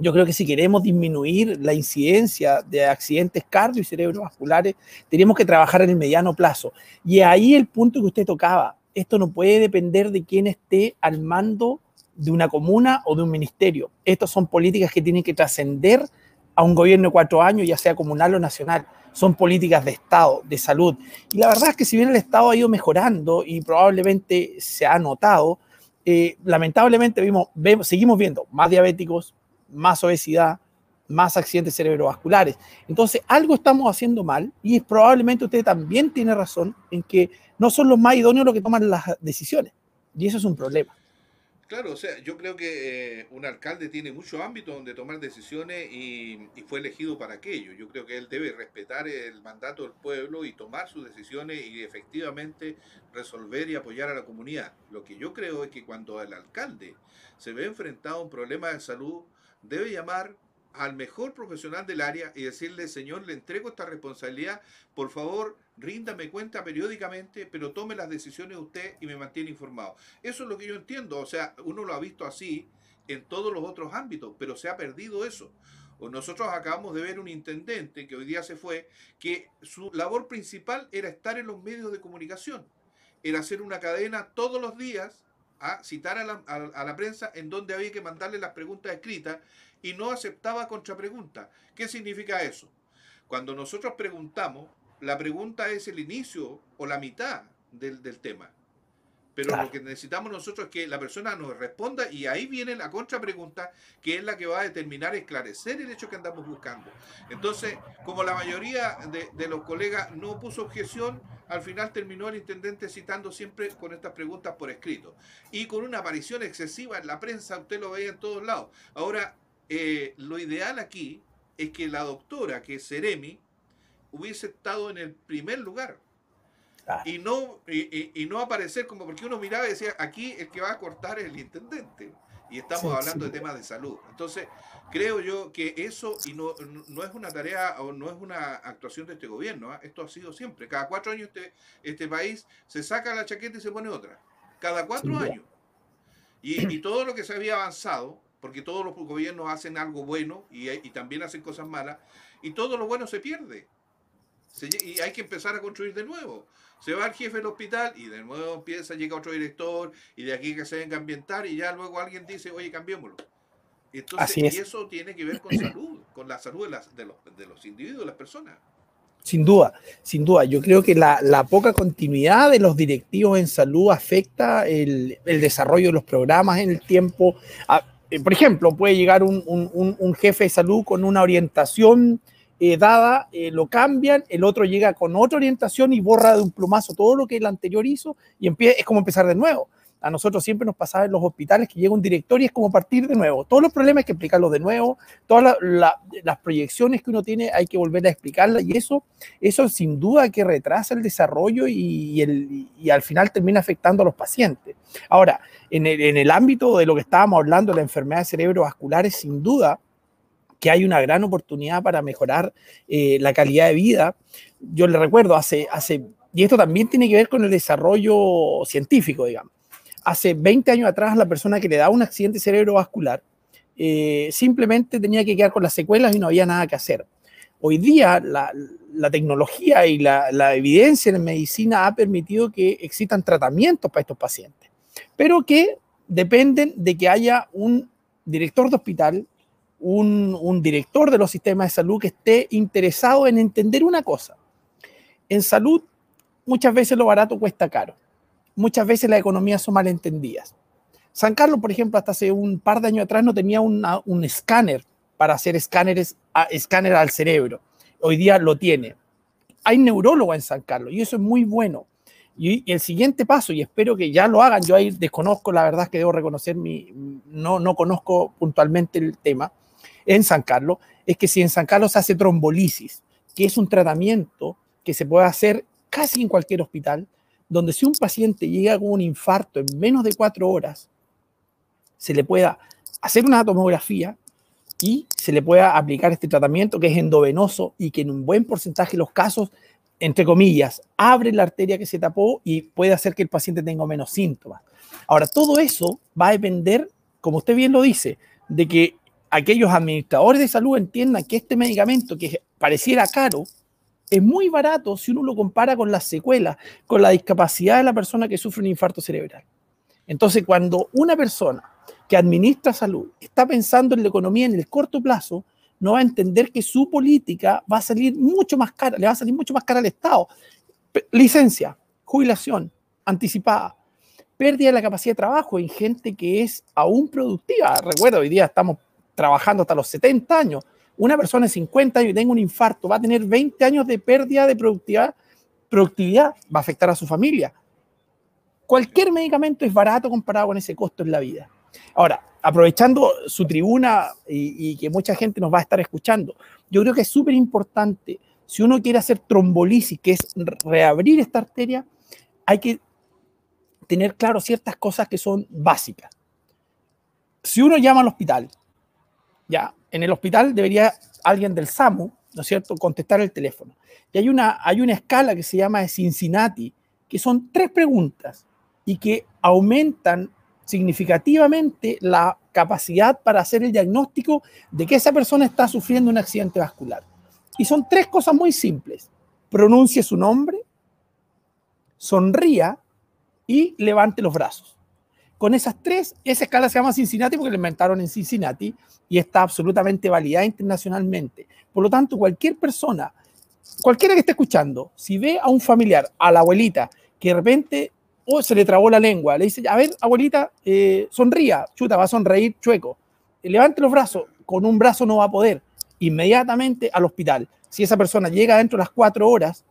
Yo creo que si queremos disminuir la incidencia de accidentes cardio y cerebrovasculares, tenemos que trabajar en el mediano plazo. Y ahí el punto que usted tocaba, esto no puede depender de quién esté al mando de una comuna o de un ministerio. Estas son políticas que tienen que trascender a un gobierno de cuatro años, ya sea comunal o nacional. Son políticas de Estado, de salud. Y la verdad es que si bien el Estado ha ido mejorando y probablemente se ha notado, eh, lamentablemente vimos, seguimos viendo más diabéticos, más obesidad, más accidentes cerebrovasculares. Entonces, algo estamos haciendo mal y probablemente usted también tiene razón en que no son los más idóneos los que toman las decisiones. Y eso es un problema. Claro, o sea, yo creo que eh, un alcalde tiene mucho ámbito donde tomar decisiones y, fue elegido para aquello. Yo creo que él debe respetar el mandato del pueblo y tomar sus decisiones y efectivamente resolver y apoyar a la comunidad. Lo que yo creo es que cuando el alcalde se ve enfrentado a un problema de salud, debe llamar al mejor profesional del área y decirle, señor, le entrego esta responsabilidad, por favor, ríndame cuenta periódicamente, pero tome las decisiones usted y me mantiene informado. Eso es lo que yo entiendo, o sea, uno lo ha visto así en todos los otros ámbitos, pero se ha perdido eso. Nosotros acabamos de ver un intendente que hoy día se fue, que su labor principal era estar en los medios de comunicación, era hacer una cadena todos los días a citar a la, a la prensa en donde había que mandarle las preguntas escritas y no aceptaba contrapregunta. ¿Qué significa eso? Cuando nosotros preguntamos, la pregunta es el inicio o la mitad del, tema. Pero lo que necesitamos nosotros es que la persona nos responda y ahí viene la contrapregunta, que es la que va a determinar esclarecer el hecho que andamos buscando. Entonces, como la mayoría de, de, los colegas no puso objeción, al final terminó el intendente citando siempre con estas preguntas por escrito. Y con una aparición excesiva en la prensa, usted lo veía en todos lados. Ahora, eh, lo ideal aquí es que la doctora, que es Seremi, hubiese estado en el primer lugar. Y, no, y, no aparecer como porque uno miraba y decía, aquí el que va a cortar es el intendente. Y estamos hablando de temas de salud. Entonces, creo yo que eso, y no, no es una tarea o no es una actuación de este gobierno, ¿ah? esto ha sido siempre. Cada cuatro años este, este país se saca la chaqueta y se pone otra. Cada cuatro años. Y, y, todo lo que se había avanzado, porque todos los gobiernos hacen algo bueno y, y también hacen cosas malas, y todo lo bueno se pierde. Y hay que empezar a construir de nuevo. Se va el jefe del hospital y de nuevo empieza, llega otro director y de aquí que se venga a ambientar y ya luego alguien dice, oye, cambiémoslo. Entonces, y eso tiene que ver con salud, con la salud de, las, de, los, de los individuos, de las personas. Sin duda, sin duda. Yo creo que la, la, poca continuidad de los directivos en salud afecta el, el desarrollo de los programas en el tiempo. Ah, eh, por ejemplo, puede llegar un, un, un, jefe de salud con una orientación eh, dada, eh, lo cambian, el otro llega con otra orientación y borra de un plumazo todo lo que el anterior hizo y es como empezar de nuevo. A nosotros siempre nos pasaba en los hospitales que llega un director y es como partir de nuevo. Todos los problemas hay que explicarlos de nuevo, todas las proyecciones que uno tiene hay que volver a explicarlas y eso, eso sin duda que retrasa el desarrollo y, el, y al final termina afectando a los pacientes. Ahora, en el, en el ámbito de lo que estábamos hablando, la enfermedad cerebrovasculares, sin duda que hay una gran oportunidad para mejorar eh, la calidad de vida. Yo le recuerdo, hace, hace, y esto también tiene que ver con el desarrollo científico, digamos hace 20 años atrás la persona que le daba un accidente cerebrovascular eh, simplemente tenía que quedar con las secuelas y no había nada que hacer. Hoy día la, tecnología y la, evidencia en medicina ha permitido que existan tratamientos para estos pacientes, pero que dependen de que haya un director de hospital, un, director de los sistemas de salud que esté interesado en entender una cosa. En salud muchas veces lo barato cuesta caro muchas veces las economías son malentendidas. San Carlos, por ejemplo, hasta hace un par de años atrás no tenía un escáner para hacer escáneres, escáner al cerebro. Hoy día lo tiene. Hay neurólogo en San Carlos y eso es muy bueno. Y, el siguiente paso, y espero que ya lo hagan, yo ahí desconozco, la verdad que debo reconocer, mi, no, no conozco puntualmente el tema, en San Carlos, es que si en San Carlos se hace trombolisis, que es un tratamiento que se puede hacer casi en cualquier hospital, donde si un paciente llega con un infarto en menos de cuatro horas, se le pueda hacer una tomografía y se le pueda aplicar este tratamiento que es endovenoso y que en un buen porcentaje de los casos, entre comillas, abre la arteria que se tapó y puede hacer que el paciente tenga menos síntomas. Ahora, todo eso va a depender, como usted bien lo dice, de que aquellos administradores de salud entiendan que este medicamento que pareciera caro, es muy barato si uno lo compara con las secuelas, con la discapacidad de la persona que sufre un infarto cerebral. Entonces, cuando una persona que administra salud está pensando en la economía en el corto plazo, no va a entender que su política va a salir mucho más cara, le va a salir mucho más cara al Estado. Licencia, jubilación anticipada, pérdida de la capacidad de trabajo en gente que es aún productiva. Recuerdo, hoy día estamos trabajando hasta los 70 años una persona de 50 años y tenga un infarto, va a tener 20 años de pérdida de productividad, productividad va a afectar a su familia. Cualquier medicamento es barato comparado con ese costo en la vida. Ahora, aprovechando su tribuna y, que mucha gente nos va a estar escuchando, yo creo que es súper importante, si uno quiere hacer trombolisis, que es reabrir esta arteria, hay que tener claro ciertas cosas que son básicas. Si uno llama al hospital, ya, en el hospital debería alguien del SAMU, ¿no es cierto?, contestar el teléfono. Y hay una, hay una escala que se llama de Cincinnati, que son tres preguntas y que aumentan significativamente la capacidad para hacer el diagnóstico de que esa persona está sufriendo un accidente vascular. Y son tres cosas muy simples. Pronuncie su nombre, sonría y levante los brazos. Con esas tres, esa escala se llama Cincinnati porque la inventaron en Cincinnati y está absolutamente validada internacionalmente. Por lo tanto, cualquier persona, cualquiera que esté escuchando, si ve a un familiar, a la abuelita, que de repente oh, se le trabó la lengua, le dice, a ver, abuelita, eh, sonría, chuta, va a sonreír chueco, levante los brazos, con un brazo no va a poder, inmediatamente al hospital. Si esa persona llega dentro de las cuatro horas,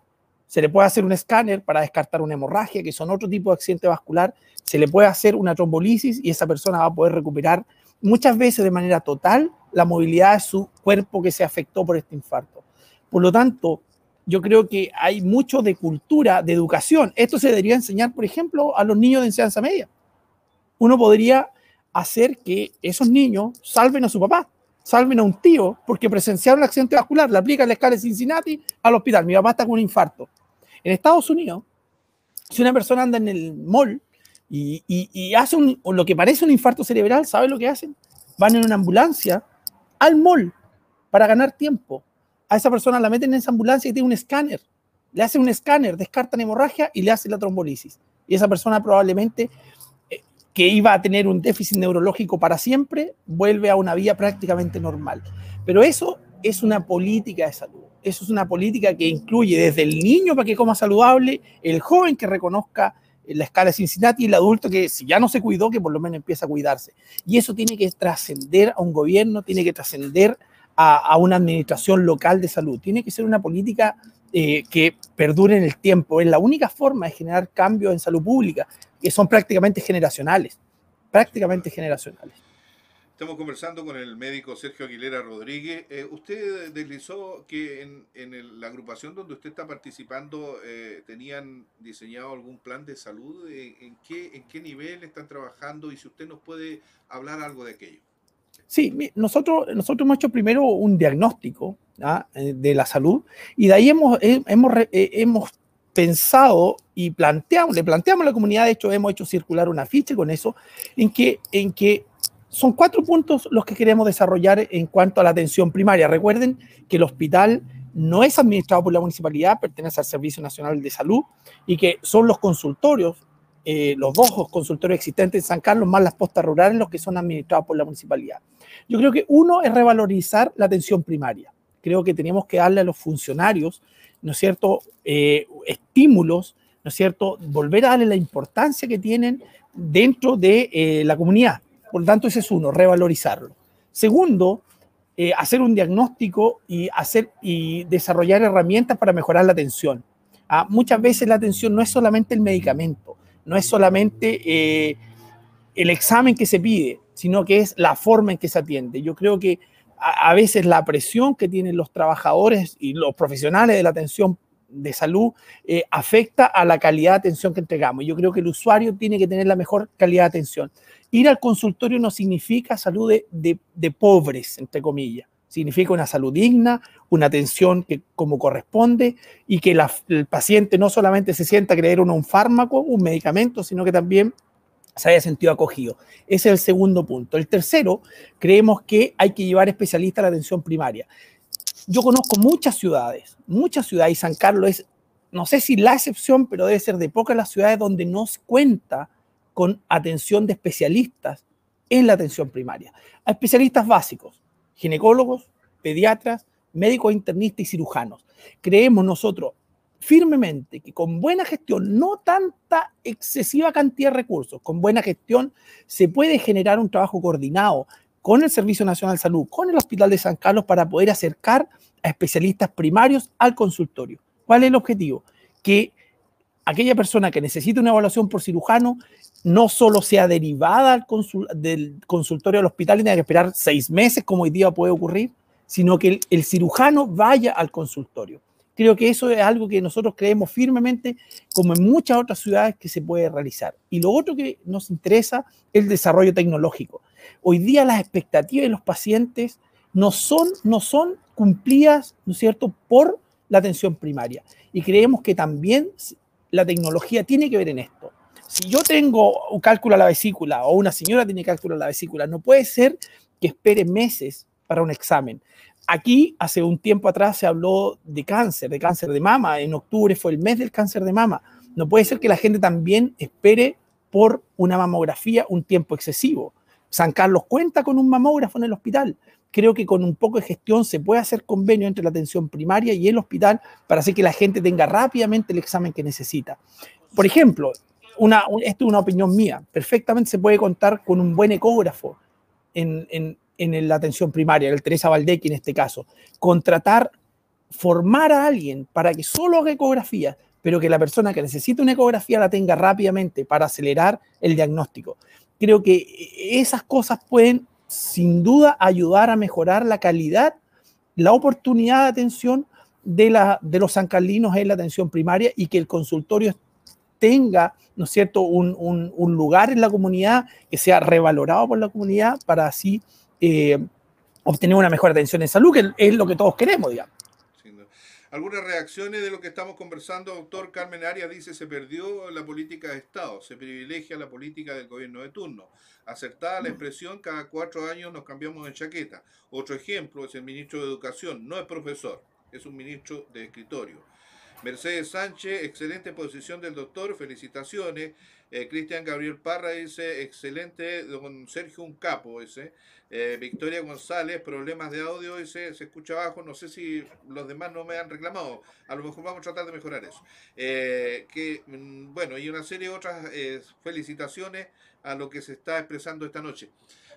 se le puede hacer un escáner para descartar una hemorragia, que son otro tipo de accidente vascular, se le puede hacer una trombolisis y esa persona va a poder recuperar muchas veces de manera total la movilidad de su cuerpo que se afectó por este infarto. Por lo tanto, yo creo que hay mucho de cultura, de educación. Esto se debería enseñar, por ejemplo, a los niños de enseñanza media. Uno podría hacer que esos niños salven a su papá, salven a un tío, porque presenciaron un accidente vascular, le aplican la escala de Cincinnati al hospital, mi papá está con un infarto. En Estados Unidos, si una persona anda en el mall y, hace lo que parece un infarto cerebral, ¿sabe lo que hacen? Van en una ambulancia al mall para ganar tiempo. A esa persona la meten en esa ambulancia y tiene un escáner. Le hacen un escáner, descartan hemorragia y le hacen la trombolisis. Y esa persona probablemente eh, que iba a tener un déficit neurológico para siempre, vuelve a una vida prácticamente normal. Pero eso es una política de salud. Eso es una política que incluye desde el niño para que coma saludable, el joven que reconozca la escala de Cincinnati y el adulto que si ya no se cuidó, que por lo menos empieza a cuidarse. Y eso tiene que trascender a un gobierno, tiene que trascender a, una administración local de salud, tiene que ser una política eh, que perdure en el tiempo. Es la única forma de generar cambios en salud pública, que son prácticamente generacionales, prácticamente generacionales. Estamos conversando con el médico Sergio Aguilera Rodríguez. Eh, usted deslizó que en, la agrupación donde usted está participando eh, tenían diseñado algún plan de salud. Eh, ¿En qué, ¿En qué nivel están trabajando? Y si usted nos puede hablar algo de aquello. Sí, nosotros, nosotros hemos hecho primero un diagnóstico ¿ah? de la salud y de ahí hemos, hemos, hemos pensado y planteamos, le planteamos a la comunidad, de hecho hemos hecho circular una ficha con eso, en que, en que son cuatro puntos los que queremos desarrollar en cuanto a la atención primaria. Recuerden que el hospital no es administrado por la municipalidad, pertenece al Servicio Nacional de Salud y que son los consultorios, eh, los dos consultorios existentes en San Carlos, más las postas rurales, los que son administrados por la municipalidad. Yo creo que uno es revalorizar la atención primaria. Creo que tenemos que darle a los funcionarios, ¿no es cierto?, eh, estímulos, ¿no es cierto?, volver a darle la importancia que tienen dentro de eh, la comunidad. Por lo tanto, ese es uno, revalorizarlo. Segundo, eh, hacer un diagnóstico y, hacer, y desarrollar herramientas para mejorar la atención. Ah, muchas veces la atención no es solamente el medicamento, no es solamente eh, el examen que se pide, sino que es la forma en que se atiende. Yo creo que a, veces la presión que tienen los trabajadores y los profesionales de la atención de salud eh, afecta a la calidad de atención que entregamos. Yo creo que el usuario tiene que tener la mejor calidad de atención. Ir al consultorio no significa salud de, pobres, entre comillas. Significa una salud digna, una atención que como corresponde y que el paciente no solamente se sienta creer un fármaco, un medicamento, sino que también se haya sentido acogido. Ese es el segundo punto. El tercero, creemos que hay que llevar especialistas a la atención primaria. Yo conozco muchas ciudades, muchas ciudades, y San Carlos es, no sé si la excepción, pero debe ser de pocas las ciudades donde nos cuenta con atención de especialistas en la atención primaria. A especialistas básicos, ginecólogos, pediatras, médicos internistas y cirujanos. Creemos nosotros firmemente que con buena gestión, no tanta excesiva cantidad de recursos, con buena gestión se puede generar un trabajo coordinado con el Servicio Nacional de Salud, con el Hospital de San Carlos para poder acercar a especialistas primarios al consultorio. ¿Cuál es el objetivo? Que aquella persona que necesite una evaluación por cirujano no solo sea derivada del consultorio del hospital y tenga que esperar seis meses, como hoy día puede ocurrir, sino que el, cirujano vaya al consultorio. Creo que eso es algo que nosotros creemos firmemente, como en muchas otras ciudades, que se puede realizar. Y lo otro que nos interesa es el desarrollo tecnológico. Hoy día las expectativas de los pacientes no son, no son cumplidas, ¿no es cierto?, por la atención primaria. Y creemos que también la tecnología tiene que ver en esto. Si yo tengo un cálculo a la vesícula o una señora tiene cálculo a la vesícula, no puede ser que espere meses para un examen. Aquí, hace un tiempo atrás, se habló de cáncer, de cáncer de mama. En octubre fue el mes del cáncer de mama. No puede ser que la gente también espere por una mamografía un tiempo excesivo. San Carlos cuenta con un mamógrafo en el hospital. Creo que con un poco de gestión se puede hacer convenio entre la atención primaria y el hospital para hacer que la gente tenga rápidamente el examen que necesita. Por ejemplo, esto es una opinión mía, perfectamente se puede contar con un buen ecógrafo en, en, en la atención primaria, el Teresa Valdecki en este caso. Contratar, formar a alguien para que solo haga ecografía, pero que la persona que necesita una ecografía la tenga rápidamente para acelerar el diagnóstico. Creo que esas cosas pueden sin duda ayudar a mejorar la calidad, la oportunidad de atención de, la, de los sancarlinos en la atención primaria y que el consultorio tenga, ¿no es cierto?, un, un, lugar en la comunidad, que sea revalorado por la comunidad para así eh, obtener una mejor atención en salud, que es lo que todos queremos, digamos. Algunas reacciones de lo que estamos conversando, doctor Carmen Arias dice, se perdió la política de Estado, se privilegia la política del gobierno de turno. Acertada la expresión, cada cuatro años nos cambiamos de chaqueta. Otro ejemplo es el ministro de Educación, no es profesor, es un ministro de escritorio. Mercedes Sánchez, excelente posición del doctor, felicitaciones. Eh, Cristian Gabriel Parra dice, excelente, don Sergio Un Capo, ese. Eh, Victoria González, problemas de audio, ese se escucha abajo, no sé si los demás no me han reclamado, a lo mejor vamos a tratar de mejorar eso. Eh, que, mm, bueno, y una serie de otras felicitaciones a lo que se está expresando esta noche.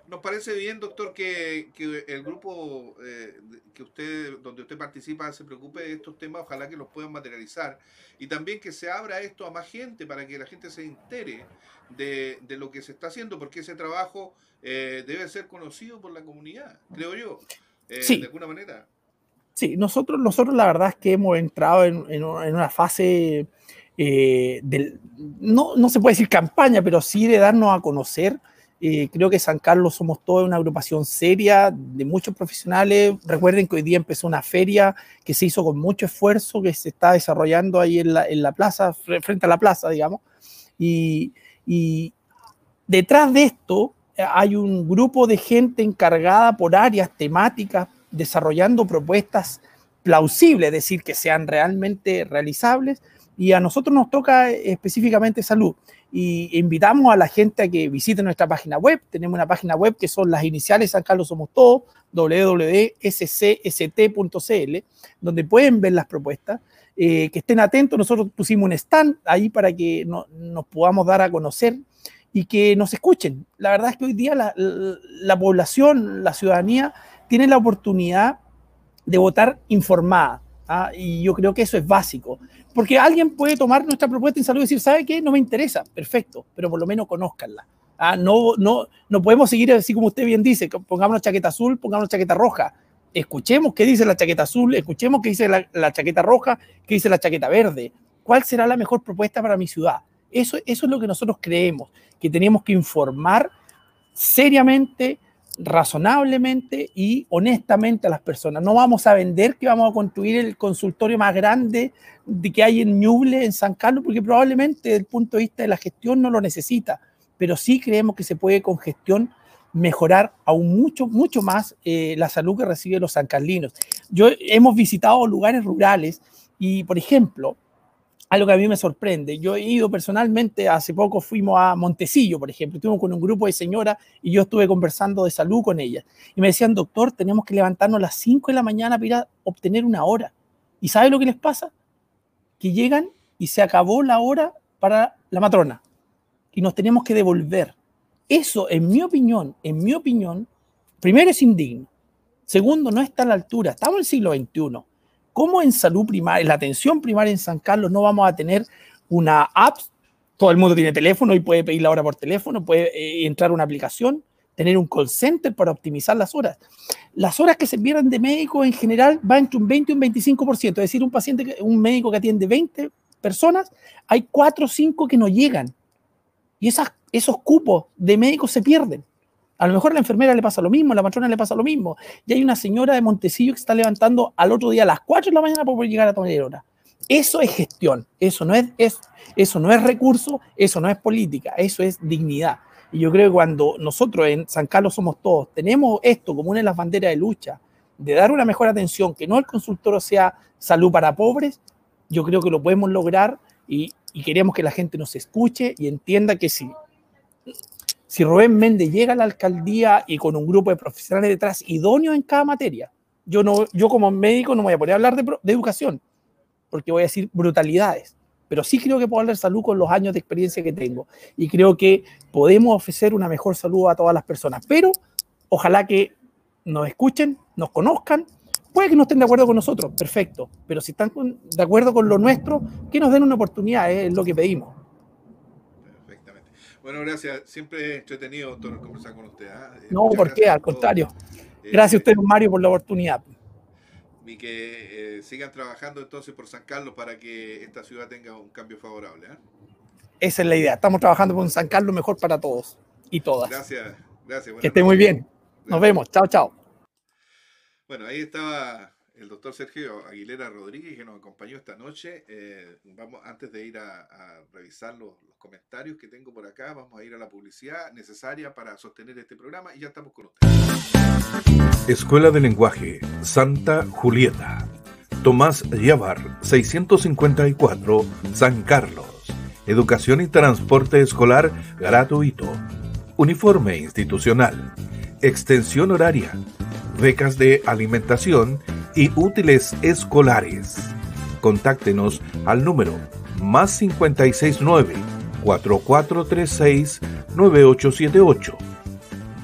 Nos parece bien, doctor, que, el grupo eh, que usted, donde usted participa se preocupe de estos temas, ojalá que los puedan materializar y también que se abra esto a más gente para que la gente se entere de, lo que se está haciendo, porque ese trabajo eh, debe ser conocido por la comunidad, creo yo, eh, de alguna manera. Sí, nosotros, nosotros la verdad es que hemos entrado en, una fase del, no, no se puede decir campaña, pero sí de darnos a conocer eh, creo que San Carlos somos toda una agrupación seria de muchos profesionales. Recuerden que hoy día empezó una feria que se hizo con mucho esfuerzo, que se está desarrollando ahí en la, en la plaza, frente a la plaza, digamos. Y, y, detrás de esto eh, hay un grupo de gente encargada por áreas temáticas, desarrollando propuestas plausibles, es decir, que sean realmente realizables. Y a nosotros nos toca específicamente salud y invitamos a la gente a que visite nuestra página web. Tenemos una página web que son las iniciales San Carlos Somos Todos, www.scst.cl, donde pueden ver las propuestas. Eh, que estén atentos, nosotros pusimos un stand ahí para que nos podamos dar a conocer y que nos escuchen. La verdad es que hoy día la, la población, la ciudadanía, tiene la oportunidad de votar informada. ¿Ah? Y yo creo que eso es básico. Porque alguien puede tomar nuestra propuesta en salud y decir, ¿sabe qué? No me interesa. Perfecto, pero por lo menos conózcanla. ¿ah? No, no, no podemos seguir así como usted bien dice, pongamos chaqueta azul, pongamos chaqueta roja. Escuchemos qué dice la chaqueta azul, escuchemos qué dice la, chaqueta roja, qué dice la chaqueta verde. ¿Cuál será la mejor propuesta para mi ciudad? Eso, eso es lo que nosotros creemos, que tenemos que informar seriamente, razonablemente y honestamente a las personas. No vamos a vender que vamos a construir el consultorio más grande de que hay en Ñuble, en San Carlos, porque probablemente desde el punto de vista de la gestión no lo necesita, pero sí creemos que se puede con gestión mejorar aún mucho, mucho más eh, la salud que reciben los sancarlinos. Yo hemos visitado lugares rurales y, por ejemplo, algo que a mí me sorprende. Yo he ido personalmente, hace poco fuimos a Montecillo, por ejemplo, estuvimos con un grupo de señoras y yo estuve conversando de salud con ellas. Y me decían, doctor, tenemos que levantarnos a las 5 de la mañana para ir a obtener una hora. ¿Y sabe lo que les pasa? Que llegan y se acabó la hora para la matrona. Y nos tenemos que devolver. Eso, en mi opinión, en mi opinión, primero es indigno. Segundo, no está a la altura. Estamos en el siglo XXI ¿Cómo en salud primaria, en la atención primaria en San Carlos no vamos a tener una app? Todo el mundo tiene teléfono y puede pedir la hora por teléfono, puede eh, entrar a una aplicación, tener un call center para optimizar las horas. Las horas que se pierden de médico en general van entre un 20 y un 25%, es decir, un paciente, un médico que atiende 20 personas, hay 4 o 5 que no llegan. Y esos cupos de médicos se pierden. A lo mejor a la enfermera le pasa lo mismo, la matrona le pasa lo mismo. Y hay una señora de Montecillo que está levantando al otro día a las 4 de la mañana para poder llegar a tomar hora. Eso es gestión, eso no es, es, eso no es recurso, eso no es política, eso es dignidad. Y yo creo que cuando nosotros en San Carlos somos todos, tenemos esto como una de las banderas de lucha, de dar una mejor atención, que no el consultorio sea salud para pobres, yo creo que lo podemos lograr y queremos que la gente nos escuche y entienda que sí si Rubén Méndez llega a la alcaldía y con un grupo de profesionales detrás idóneos en cada materia, yo, no, yo como médico no voy a poder hablar de, educación, porque voy a decir brutalidades, pero sí creo que puedo hablar de salud con los años de experiencia que tengo y creo que podemos ofrecer una mejor salud a todas las personas, pero ojalá que nos escuchen, nos conozcan, puede que no estén de acuerdo con nosotros, perfecto, pero si están de acuerdo con lo nuestro, que nos den una oportunidad, es lo que pedimos. Bueno, gracias. Siempre entretenido, doctor, conversar con usted. ¿ah? Eh, no, ¿por qué? Al contrario. Eh, gracias a usted, Mario, por la oportunidad. Y que eh, sigan trabajando entonces por San Carlos para que esta ciudad tenga un cambio favorable. Esa es la idea. Estamos trabajando por un San Carlos mejor para todos y todas. Gracias, gracias. Que esté muy bien. Nos vemos. Chao, chao. Bueno, ahí estaba el doctor Sergio Aguilera Rodríguez que nos acompañó esta noche. Eh, vamos, antes de ir a, revisar los, comentarios que tengo por acá, vamos a ir a la publicidad necesaria para sostener este programa y ya estamos con ustedes. Escuela de Lenguaje Santa Julieta. Tomás Yavar, 654, San Carlos. Educación y transporte escolar gratuito. Uniforme institucional. Extensión horaria. Becas de alimentación y útiles escolares. Contáctenos al número más 569 4436 9878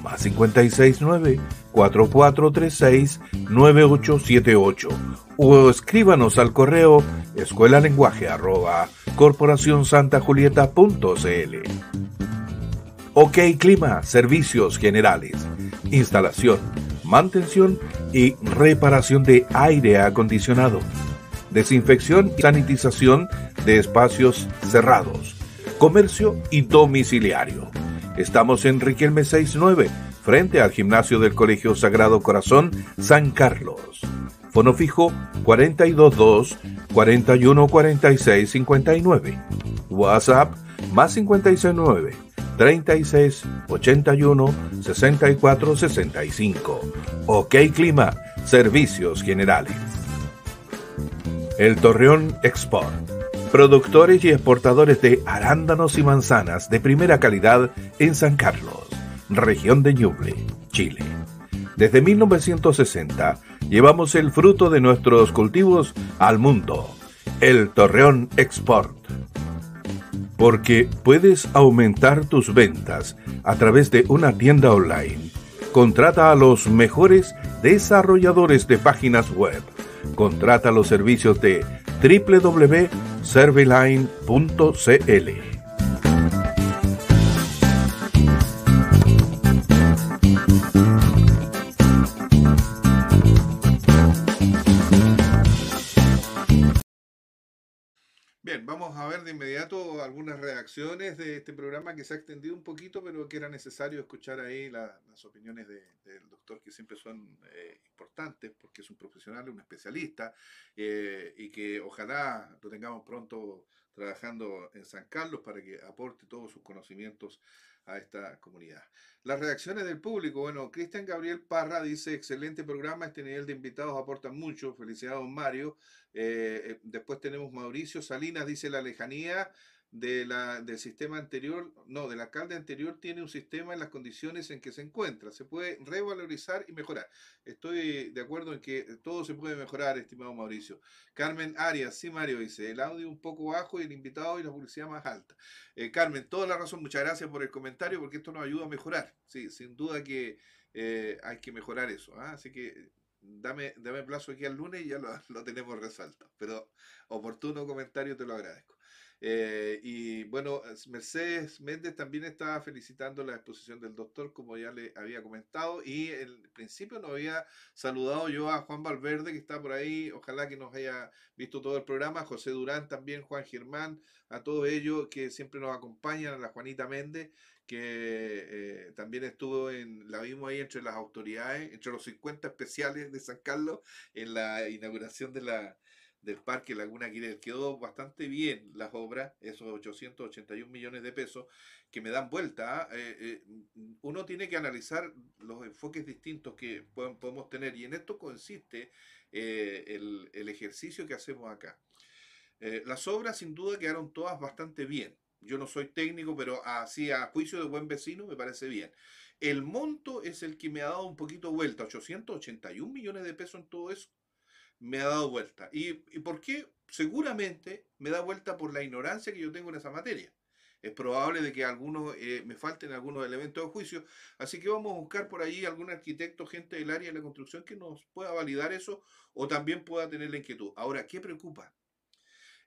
más 569 4436 9878 o escríbanos al correo escuela lenguaje arroba corporacionsantajulieta.cl OK Clima, servicios generales, instalación, mantención y reparación de aire acondicionado, desinfección y sanitización de espacios cerrados, comercio y domiciliario. Estamos en Riquelme 69, frente al gimnasio del Colegio Sagrado Corazón San Carlos. Fono fijo 422 4146 59. WhatsApp más 569 36 81 64 65. OK Clima, Servicios Generales. El Torreón Export. Productores y exportadores de arándanos y manzanas de primera calidad en San Carlos, región de Ñuble, Chile. Desde 1960 llevamos el fruto de nuestros cultivos al mundo. El Torreón Export porque puedes aumentar tus ventas a través de una tienda online. Contrata a los mejores desarrolladores de páginas web. Contrata los servicios de www.serviline.cl. vamos a ver de inmediato algunas reacciones de este programa que se ha extendido un poquito, pero que era necesario escuchar ahí las opiniones del doctor, que siempre son eh, importantes, porque es un profesional, un especialista, eh, y que ojalá lo tengamos pronto trabajando en San Carlos para que aporte todos sus conocimientos a esta comunidad. Las reacciones del público, bueno, Cristian Gabriel Parra dice, excelente programa, este nivel de invitados aporta mucho, felicidades Mario. Eh, eh, después tenemos Mauricio Salinas, dice la lejanía de la, del sistema anterior, no, del alcalde anterior tiene un sistema en las condiciones en que se encuentra. Se puede revalorizar y mejorar. Estoy de acuerdo en que todo se puede mejorar, estimado Mauricio. Carmen Arias, sí, Mario dice, el audio un poco bajo y el invitado y la publicidad más alta. Eh, Carmen, toda la razón, muchas gracias por el comentario porque esto nos ayuda a mejorar. Sí, sin duda que hay que mejorar eso. ¿ah? Así que dame, dame plazo aquí al lunes y ya lo, (laughs) lo tenemos resuelto. Pero oportuno comentario, te lo agradezco. Eh, y bueno, Mercedes Méndez también estaba felicitando la exposición del doctor, como ya le había comentado, y en principio nos había saludado yo a Juan Valverde, que está por ahí, ojalá que nos haya visto todo el programa, José Durán también, Juan Germán, a todos ellos que siempre nos acompañan, a la Juanita Méndez, que eh, también estuvo en, la vimos ahí entre las autoridades, entre los 50 especiales de San Carlos, en la inauguración de la del Parque Laguna Quirel. Quedó bastante bien las obras, esos 881 millones de pesos que me dan vuelta. ¿ah? Eh, eh, uno tiene que analizar los enfoques distintos que podemos tener y en esto consiste eh, el, ejercicio que hacemos acá. las obras sin duda quedaron todas bastante bien. Yo no soy técnico, pero así a juicio de buen vecino me parece bien. El monto es el que me ha dado un poquito vuelta, 881 millones de pesos en todo eso me ha dado vuelta. ¿Y, por qué? Seguramente me da vuelta por la ignorancia que yo tengo en esa materia. Es probable de que algunos eh, me falten algunos elementos de juicio, así que vamos a buscar por ahí algún arquitecto, gente del área de la construcción que nos pueda validar eso o también pueda tener la inquietud. Ahora, ¿qué preocupa?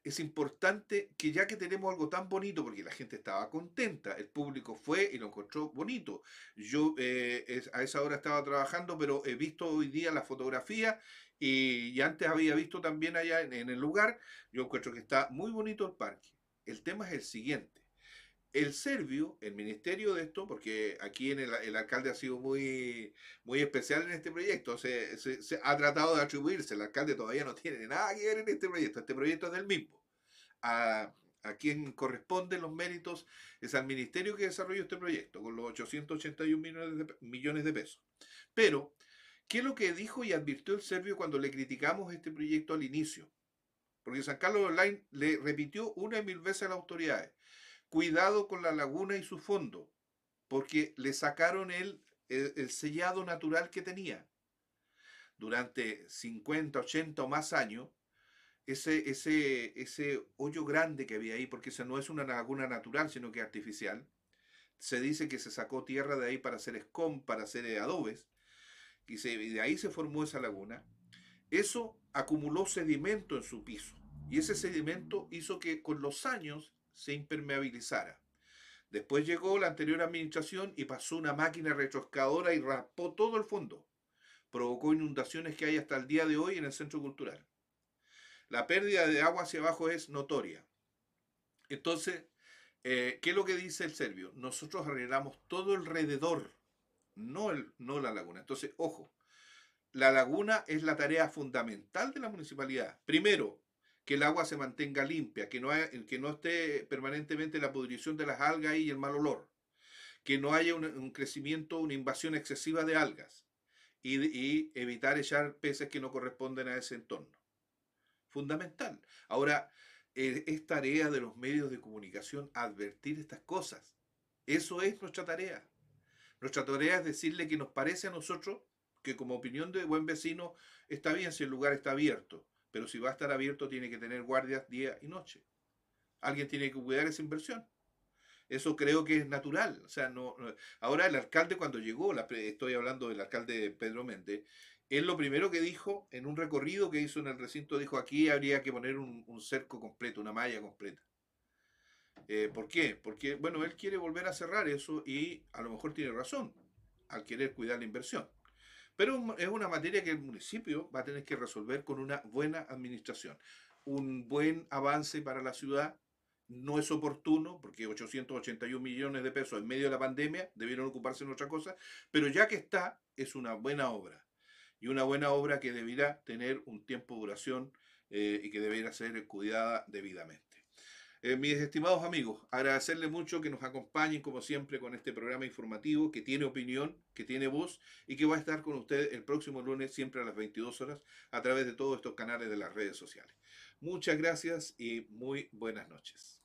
Es importante que ya que tenemos algo tan bonito, porque la gente estaba contenta, el público fue y lo encontró bonito. Yo eh, a esa hora estaba trabajando, pero he visto hoy día la fotografía y, antes había visto también allá en, el lugar, yo encuentro que está muy bonito el parque. El tema es el siguiente. El Servio, el ministerio de esto, porque aquí en el, alcalde ha sido muy, muy especial en este proyecto, se, se, ha tratado de atribuirse, el alcalde todavía no tiene nada que ver en este proyecto, este proyecto es del mismo. A, a quien corresponden los méritos es al ministerio que desarrolló este proyecto, con los 881 millones de, millones de pesos. Pero, ¿qué es lo que dijo y advirtió el Servio cuando le criticamos este proyecto al inicio? Porque San Carlos Online le repitió una y mil veces a las autoridades cuidado con la laguna y su fondo, porque le sacaron el, el, sellado natural que tenía. Durante 50, 80 o más años, ese, ese, ese hoyo grande que había ahí, porque esa no es una laguna natural, sino que artificial, se dice que se sacó tierra de ahí para hacer escom, para hacer adobes, y, y de ahí se formó esa laguna. Eso acumuló sedimento en su piso, y ese sedimento hizo que con los años se impermeabilizara. Después llegó la anterior administración y pasó una máquina retroscadora y raspó todo el fondo. Provocó inundaciones que hay hasta el día de hoy en el centro cultural. La pérdida de agua hacia abajo es notoria. Entonces, eh, ¿qué es lo que dice el serbio? Nosotros arreglamos todo alrededor, no, el, no la laguna. Entonces, ojo, la laguna es la tarea fundamental de la municipalidad. Primero, que el agua se mantenga limpia, que no, que no esté permanentemente la pudrición de las algas y el mal olor, que no haya un, crecimiento, una invasión excesiva de algas y, evitar echar peces que no corresponden a ese entorno. Fundamental. Ahora, eh, es tarea de los medios de comunicación advertir estas cosas. Eso es nuestra tarea. Nuestra tarea es decirle que nos parece a nosotros que como opinión de buen vecino está bien si el lugar está abierto, pero si va a estar abierto tiene que tener guardias día y noche. Alguien tiene que cuidar esa inversión. Eso creo que es natural. O sea, no, ahora el alcalde cuando llegó, estoy hablando del alcalde Pedro Méndez, él lo primero que dijo en un recorrido que hizo en el recinto, dijo aquí habría que poner un, cerco completo, una malla completa. Eh, ¿Por qué? Porque, bueno, él quiere volver a cerrar eso y a lo mejor tiene razón al querer cuidar la inversión. Pero es una materia que el municipio va a tener que resolver con una buena administración. Un buen avance para la ciudad no es oportuno, porque 881 millones de pesos en medio de la pandemia debieron ocuparse en otra cosa, pero ya que está, es una buena obra. Y una buena obra que deberá tener un tiempo de duración eh, y que deberá ser cuidada debidamente. Eh, mis estimados amigos, agradecerle mucho que nos acompañen como siempre con este programa informativo que tiene opinión, que tiene voz y que va a estar con ustedes el próximo lunes siempre a las 22 horas a través de todos estos canales de las redes sociales. Muchas gracias y muy buenas noches.